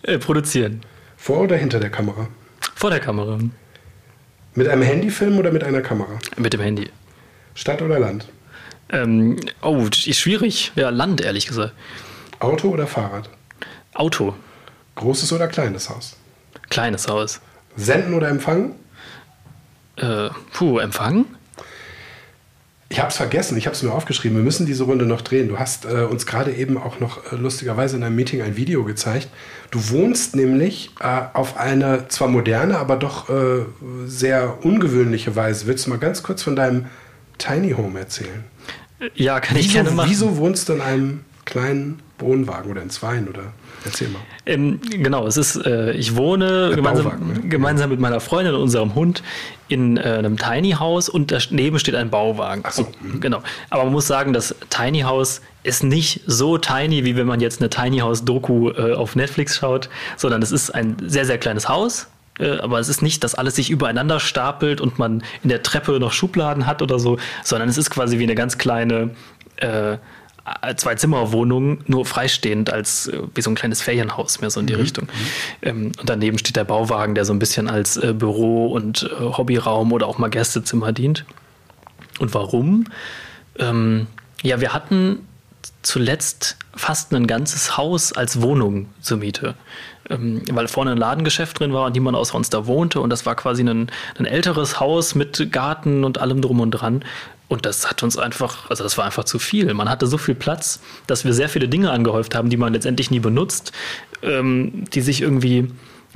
Äh, produzieren. Vor oder hinter der Kamera? Vor der Kamera. Mit einem Handy filmen oder mit einer Kamera? Mit dem Handy. Stadt oder Land? Ähm, oh, ist schwierig. Ja, Land, ehrlich gesagt. Auto oder Fahrrad? Auto. Großes oder kleines Haus? Kleines Haus. Senden oder empfangen? Äh, puh, empfangen? Ich habe es vergessen, ich habe es mir aufgeschrieben. Wir müssen diese Runde noch drehen. Du hast äh, uns gerade eben auch noch äh, lustigerweise in einem Meeting ein Video gezeigt. Du wohnst nämlich äh, auf eine zwar moderne, aber doch äh, sehr ungewöhnliche Weise. Willst du mal ganz kurz von deinem Tiny Home erzählen? Ja, kann wieso, ich gerne machen. Wieso wohnst du in einem kleinen Wohnwagen oder in zweien oder erzähl mal. Ähm, genau, es ist, äh, ich wohne gemeinsam, ne? gemeinsam, mit meiner Freundin und unserem Hund in äh, einem Tiny House und daneben steht ein Bauwagen. Ach so. Und, genau. Aber man muss sagen, das Tiny House ist nicht so tiny, wie wenn man jetzt eine Tiny House Doku äh, auf Netflix schaut, sondern es ist ein sehr, sehr kleines Haus äh, aber es ist nicht, dass alles sich übereinander stapelt und man in der Treppe noch Schubladen hat oder so, sondern es ist quasi wie eine ganz kleine äh, Zwei-Zimmer-Wohnung, nur freistehend als äh, wie so ein kleines Ferienhaus, mehr so in die mhm. Richtung. Ähm, und daneben steht der Bauwagen, der so ein bisschen als äh, Büro und äh, Hobbyraum oder auch mal Gästezimmer dient. Und warum? Ähm, ja, wir hatten zuletzt fast ein ganzes Haus als Wohnung zur Miete ähm, weil vorne ein Ladengeschäft drin war und niemand außer uns da wohnte. Und das war quasi ein, ein älteres Haus mit Garten und allem drum und dran. Und das hat uns einfach, also das war einfach zu viel. Man hatte so viel Platz, dass wir sehr viele Dinge angehäuft haben, die man letztendlich nie benutzt, ähm, die sich irgendwie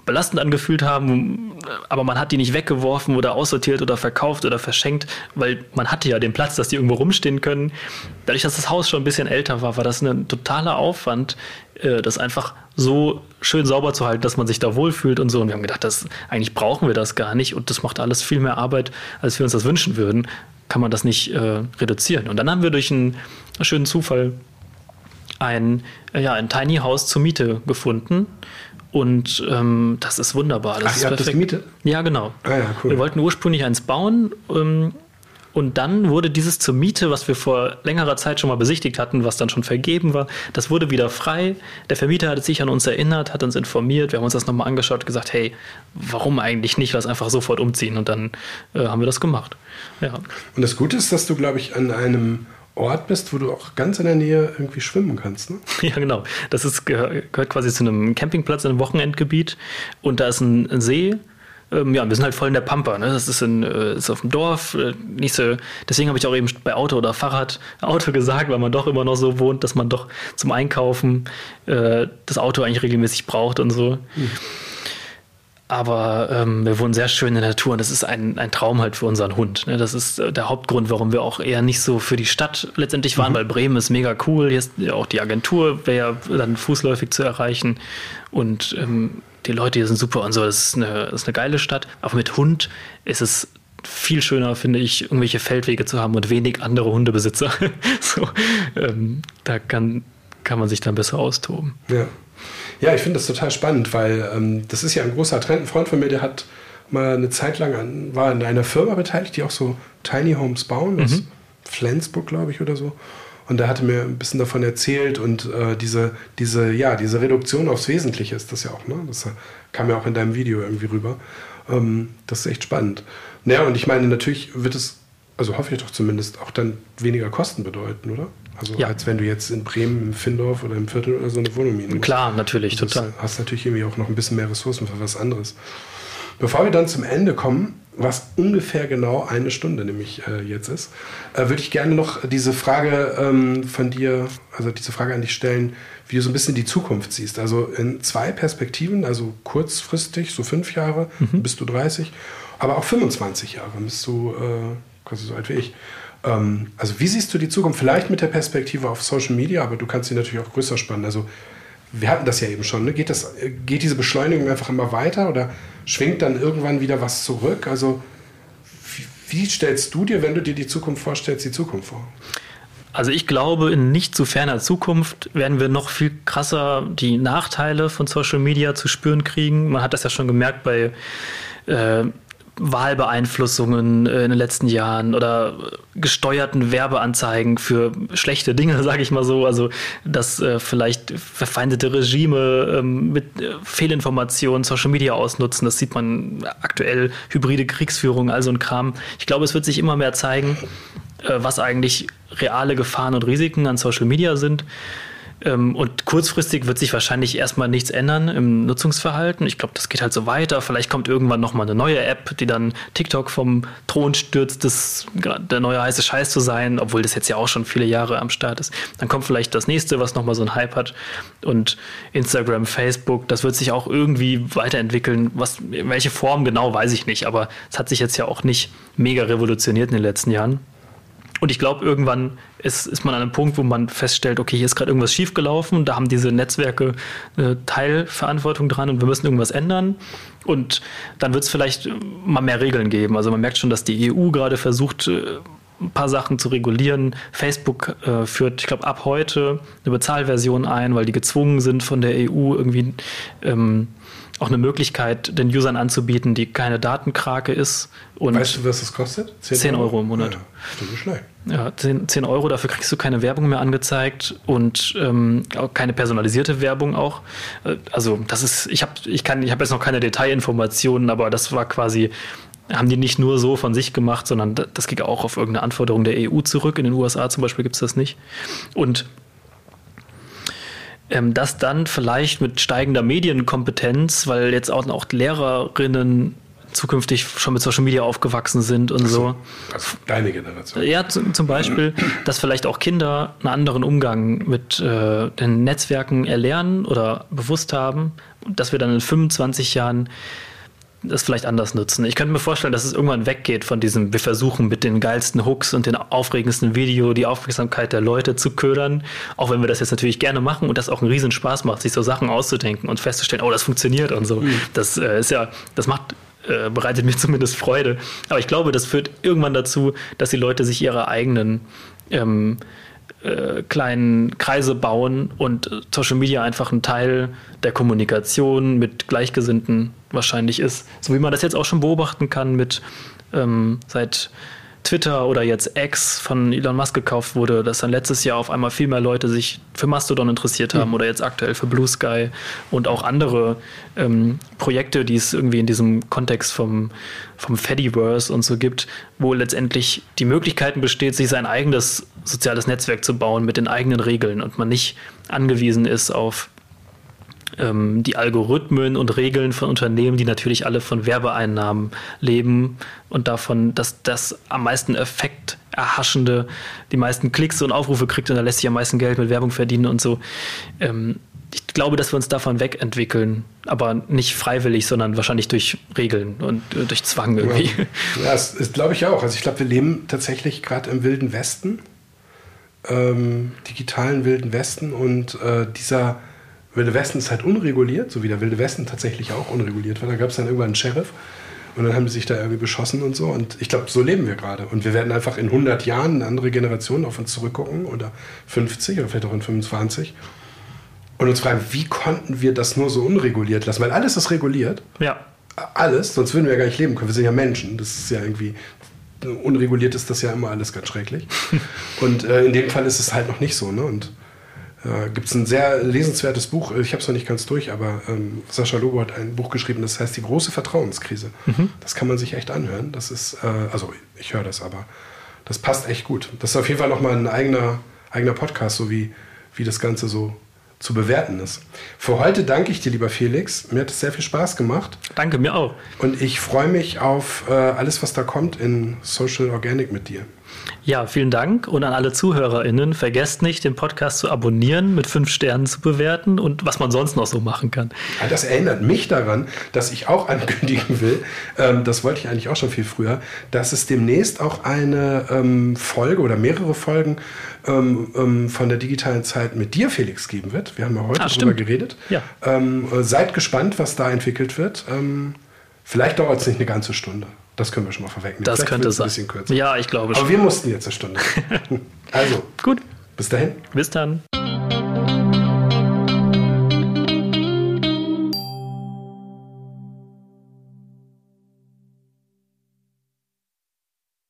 belastend angefühlt haben, aber man hat die nicht weggeworfen oder aussortiert oder verkauft oder verschenkt, weil man hatte ja den Platz, dass die irgendwo rumstehen können. Dadurch, dass das Haus schon ein bisschen älter war, war das ein totaler Aufwand, äh, das einfach so schön sauber zu halten, dass man sich da wohlfühlt und so. Und wir haben gedacht, das, eigentlich brauchen wir das gar nicht und das macht alles viel mehr Arbeit, als wir uns das wünschen würden. Kann man das nicht äh, reduzieren. Und dann haben wir durch einen schönen Zufall ein, äh, ja, ein Tiny House zur Miete gefunden und ähm, das ist wunderbar. Das Ach, ist ihr habt das gemietet? Ja, genau. Ah, ja, cool. Wir wollten ursprünglich eins bauen. Ähm, und dann wurde dieses zur Miete, was wir vor längerer Zeit schon mal besichtigt hatten, was dann schon vergeben war, das wurde wieder frei. Der Vermieter hat sich an uns erinnert, hat uns informiert. Wir haben uns das nochmal angeschaut und gesagt, hey, warum eigentlich nicht? Lass einfach sofort umziehen. Und dann äh, haben wir das gemacht. Ja. Und das Gute ist, dass du, glaube ich, an einem Ort bist, wo du auch ganz in der Nähe irgendwie schwimmen kannst. Ne? Ja, genau. Das ist, gehört quasi zu einem Campingplatz in einem Wochenendgebiet und da ist ein See. Ähm, ja, wir sind halt voll in der Pampa. Ne? Das ist, in, äh, ist auf dem Dorf. Äh, nicht so, deswegen habe ich auch eben bei Auto oder Fahrrad Auto gesagt, weil man doch immer noch so wohnt, dass man doch zum Einkaufen äh, das Auto eigentlich regelmäßig braucht und so. Mhm. Aber ähm, wir wohnen sehr schön in der Natur und das ist ein, ein Traum halt für unseren Hund. Ne? Das ist äh, der Hauptgrund, warum wir auch eher nicht so für die Stadt letztendlich waren, mhm. weil Bremen ist mega cool. Hier ist ja auch die Agentur, wäre ja dann fußläufig zu erreichen. Und ähm, die Leute hier sind super und so. Das ist, eine, das ist eine geile Stadt. Aber mit Hund ist es viel schöner, finde ich, irgendwelche Feldwege zu haben und wenig andere Hundebesitzer. so, ähm, da kann, kann man sich dann besser austoben. Ja. Ja, ich finde das total spannend, weil ähm, das ist ja ein großer Trend. Ein Freund von mir, der hat mal eine Zeit lang an, war in einer Firma beteiligt, die auch so Tiny Homes bauen, aus mhm. Flensburg, glaube ich, oder so. Und der hatte mir ein bisschen davon erzählt und äh, diese, diese, ja, diese Reduktion aufs Wesentliche ist das ja auch, ne? Das kam ja auch in deinem Video irgendwie rüber. Ähm, das ist echt spannend. Naja, und ich meine, natürlich wird es, also hoffe ich doch zumindest, auch dann weniger Kosten bedeuten, oder? Also ja. als wenn du jetzt in Bremen, im Findorf oder im Viertel oder so eine Wohnung mieten musst. Klar, natürlich, total. Du hast natürlich irgendwie auch noch ein bisschen mehr Ressourcen für was anderes. Bevor wir dann zum Ende kommen, was ungefähr genau eine Stunde nämlich äh, jetzt ist, äh, würde ich gerne noch diese Frage ähm, von dir, also diese Frage an dich stellen, wie du so ein bisschen die Zukunft siehst. Also in zwei Perspektiven, also kurzfristig, so fünf Jahre, mhm. bist du 30, aber auch 25 Jahre, bist du äh, quasi so alt wie ich. Ähm, also wie siehst du die Zukunft? Vielleicht mit der Perspektive auf Social Media, aber du kannst sie natürlich auch größer spannen. Also wir hatten das ja eben schon. Ne? Geht, das, geht diese Beschleunigung einfach immer weiter oder schwingt dann irgendwann wieder was zurück? Also wie, wie stellst du dir, wenn du dir die Zukunft vorstellst, die Zukunft vor? Also ich glaube, in nicht zu ferner Zukunft werden wir noch viel krasser die Nachteile von Social Media zu spüren kriegen. Man hat das ja schon gemerkt bei äh, Wahlbeeinflussungen äh, in den letzten Jahren oder gesteuerten Werbeanzeigen für schlechte Dinge, sage ich mal so. Also dass äh, vielleicht verfeindete Regime ähm, mit äh, Fehlinformationen Social Media ausnutzen. Das sieht man aktuell, hybride Kriegsführung, also ein Kram. Ich glaube, es wird sich immer mehr zeigen, äh, was eigentlich reale Gefahren und Risiken an Social Media sind. Ähm, und kurzfristig wird sich wahrscheinlich erstmal nichts ändern im Nutzungsverhalten. Ich glaube, das geht halt so weiter. Vielleicht kommt irgendwann nochmal eine neue App, die dann TikTok vom Thron stürzt, das der neue heiße Scheiß zu sein, obwohl das jetzt ja auch schon viele Jahre am Start ist. Dann kommt vielleicht das nächste, was nochmal so einen Hype hat. Und Instagram, Facebook, das wird sich auch irgendwie weiterentwickeln. Was, welche Form genau, weiß ich nicht. Aber es hat sich jetzt ja auch nicht mega revolutioniert in den letzten Jahren. Und ich glaube, irgendwann ist, ist man an einem Punkt, wo man feststellt, okay, hier ist gerade irgendwas schiefgelaufen, da haben diese Netzwerke eine Teilverantwortung dran und wir müssen irgendwas ändern. Und dann wird es vielleicht mal mehr Regeln geben. Also man merkt schon, dass die EU gerade versucht, äh, ein paar Sachen zu regulieren. Facebook äh, führt, ich glaube, ab heute eine Bezahlversion ein, weil die gezwungen sind von der EU irgendwie ähm, auch eine Möglichkeit, den Usern anzubieten, die keine Datenkrake ist. Und weißt du, was das kostet? 10, 10 Euro? im Monat. Ja, ja. schlecht. Ja, 10, 10, Euro, dafür kriegst du keine Werbung mehr angezeigt und ähm, keine personalisierte Werbung auch. Äh, also das ist, ich habe ich kann, ich habe jetzt noch keine Detailinformationen, aber das war quasi, haben die nicht nur so von sich gemacht, sondern das ging auch auf irgendeine Anforderung der EU zurück. In den USA zum Beispiel gibt es das nicht. Und ähm, das dann vielleicht mit steigender Medienkompetenz, weil jetzt auch, auch Lehrerinnen zukünftig schon mit Social Media aufgewachsen sind und so. so. Also deine Generation. Ja, zum Beispiel, dass vielleicht auch Kinder einen anderen Umgang mit äh, den Netzwerken erlernen oder bewusst haben, dass wir dann in 25 Jahren das vielleicht anders nutzen. Ich könnte mir vorstellen, dass es irgendwann weggeht von diesem, wir versuchen mit den geilsten Hooks und den aufregendsten Video die Aufmerksamkeit der Leute zu ködern, auch wenn wir das jetzt natürlich gerne machen und das auch einen riesen Spaß macht, sich so Sachen auszudenken und festzustellen, oh, das funktioniert und so. Mhm. Das äh, ist ja, das macht äh, bereitet mir zumindest Freude. Aber ich glaube, das führt irgendwann dazu, dass die Leute sich ihre eigenen ähm, äh, kleinen Kreise bauen und Social Media einfach ein Teil der Kommunikation mit Gleichgesinnten wahrscheinlich ist. So wie man das jetzt auch schon beobachten kann mit ähm, seit Twitter oder jetzt X von Elon Musk gekauft wurde, dass dann letztes Jahr auf einmal viel mehr Leute sich für Mastodon interessiert haben mhm. oder jetzt aktuell für Blue Sky und auch andere ähm, Projekte, die es irgendwie in diesem Kontext vom, vom Fediverse und so gibt, wo letztendlich die Möglichkeiten besteht, sich sein eigenes soziales Netzwerk zu bauen mit den eigenen Regeln und man nicht angewiesen ist auf ähm, die Algorithmen und Regeln von Unternehmen, die natürlich alle von Werbeeinnahmen leben und davon, dass das am meisten Effekt erhaschende die meisten Klicks und Aufrufe kriegt und da lässt sich am meisten Geld mit Werbung verdienen und so. Ähm, ich glaube, dass wir uns davon wegentwickeln, aber nicht freiwillig, sondern wahrscheinlich durch Regeln und äh, durch Zwang irgendwie. Ja, das, das glaube ich auch. Also ich glaube, wir leben tatsächlich gerade im wilden Westen, ähm, digitalen wilden Westen und äh, dieser Wilde Westen ist halt unreguliert, so wie der Wilde Westen tatsächlich auch unreguliert war. Da gab es dann irgendwann einen Sheriff und dann haben sie sich da irgendwie beschossen und so. Und ich glaube, so leben wir gerade. Und wir werden einfach in 100 Jahren eine andere Generation auf uns zurückgucken oder 50 oder vielleicht auch in 25 und uns fragen, wie konnten wir das nur so unreguliert lassen? Weil alles ist reguliert. Ja. Alles, sonst würden wir ja gar nicht leben können. Wir sind ja Menschen. Das ist ja irgendwie unreguliert ist das ja immer alles ganz schrecklich. und äh, in dem Fall ist es halt noch nicht so. Ne? Und äh, gibt es ein sehr lesenswertes Buch, ich habe es noch nicht ganz durch, aber ähm, Sascha Lobo hat ein Buch geschrieben, das heißt Die große Vertrauenskrise. Mhm. Das kann man sich echt anhören. Das ist, äh, also ich höre das aber, das passt echt gut. Das ist auf jeden Fall nochmal ein eigener, eigener Podcast, so wie, wie das Ganze so zu bewerten ist. Für heute danke ich dir, lieber Felix. Mir hat es sehr viel Spaß gemacht. Danke, mir auch. Und ich freue mich auf äh, alles, was da kommt in Social Organic mit dir. Ja, vielen Dank und an alle ZuhörerInnen. Vergesst nicht, den Podcast zu abonnieren, mit fünf Sternen zu bewerten und was man sonst noch so machen kann. Ja, das erinnert mich daran, dass ich auch ankündigen will, ähm, das wollte ich eigentlich auch schon viel früher, dass es demnächst auch eine ähm, Folge oder mehrere Folgen ähm, ähm von der digitalen Zeit mit dir, Felix, geben wird. Wir haben ja heute ah, darüber geredet. Ja. Ähm, äh, seid gespannt, was da entwickelt wird. Ähm, vielleicht dauert es nicht eine ganze Stunde. Das können wir schon mal vorwegnehmen. Das Vielleicht könnte sein. Ein bisschen kürzer. Ja, ich glaube schon. Aber wir mussten jetzt eine Stunde. also, gut. Bis dahin. Bis dann.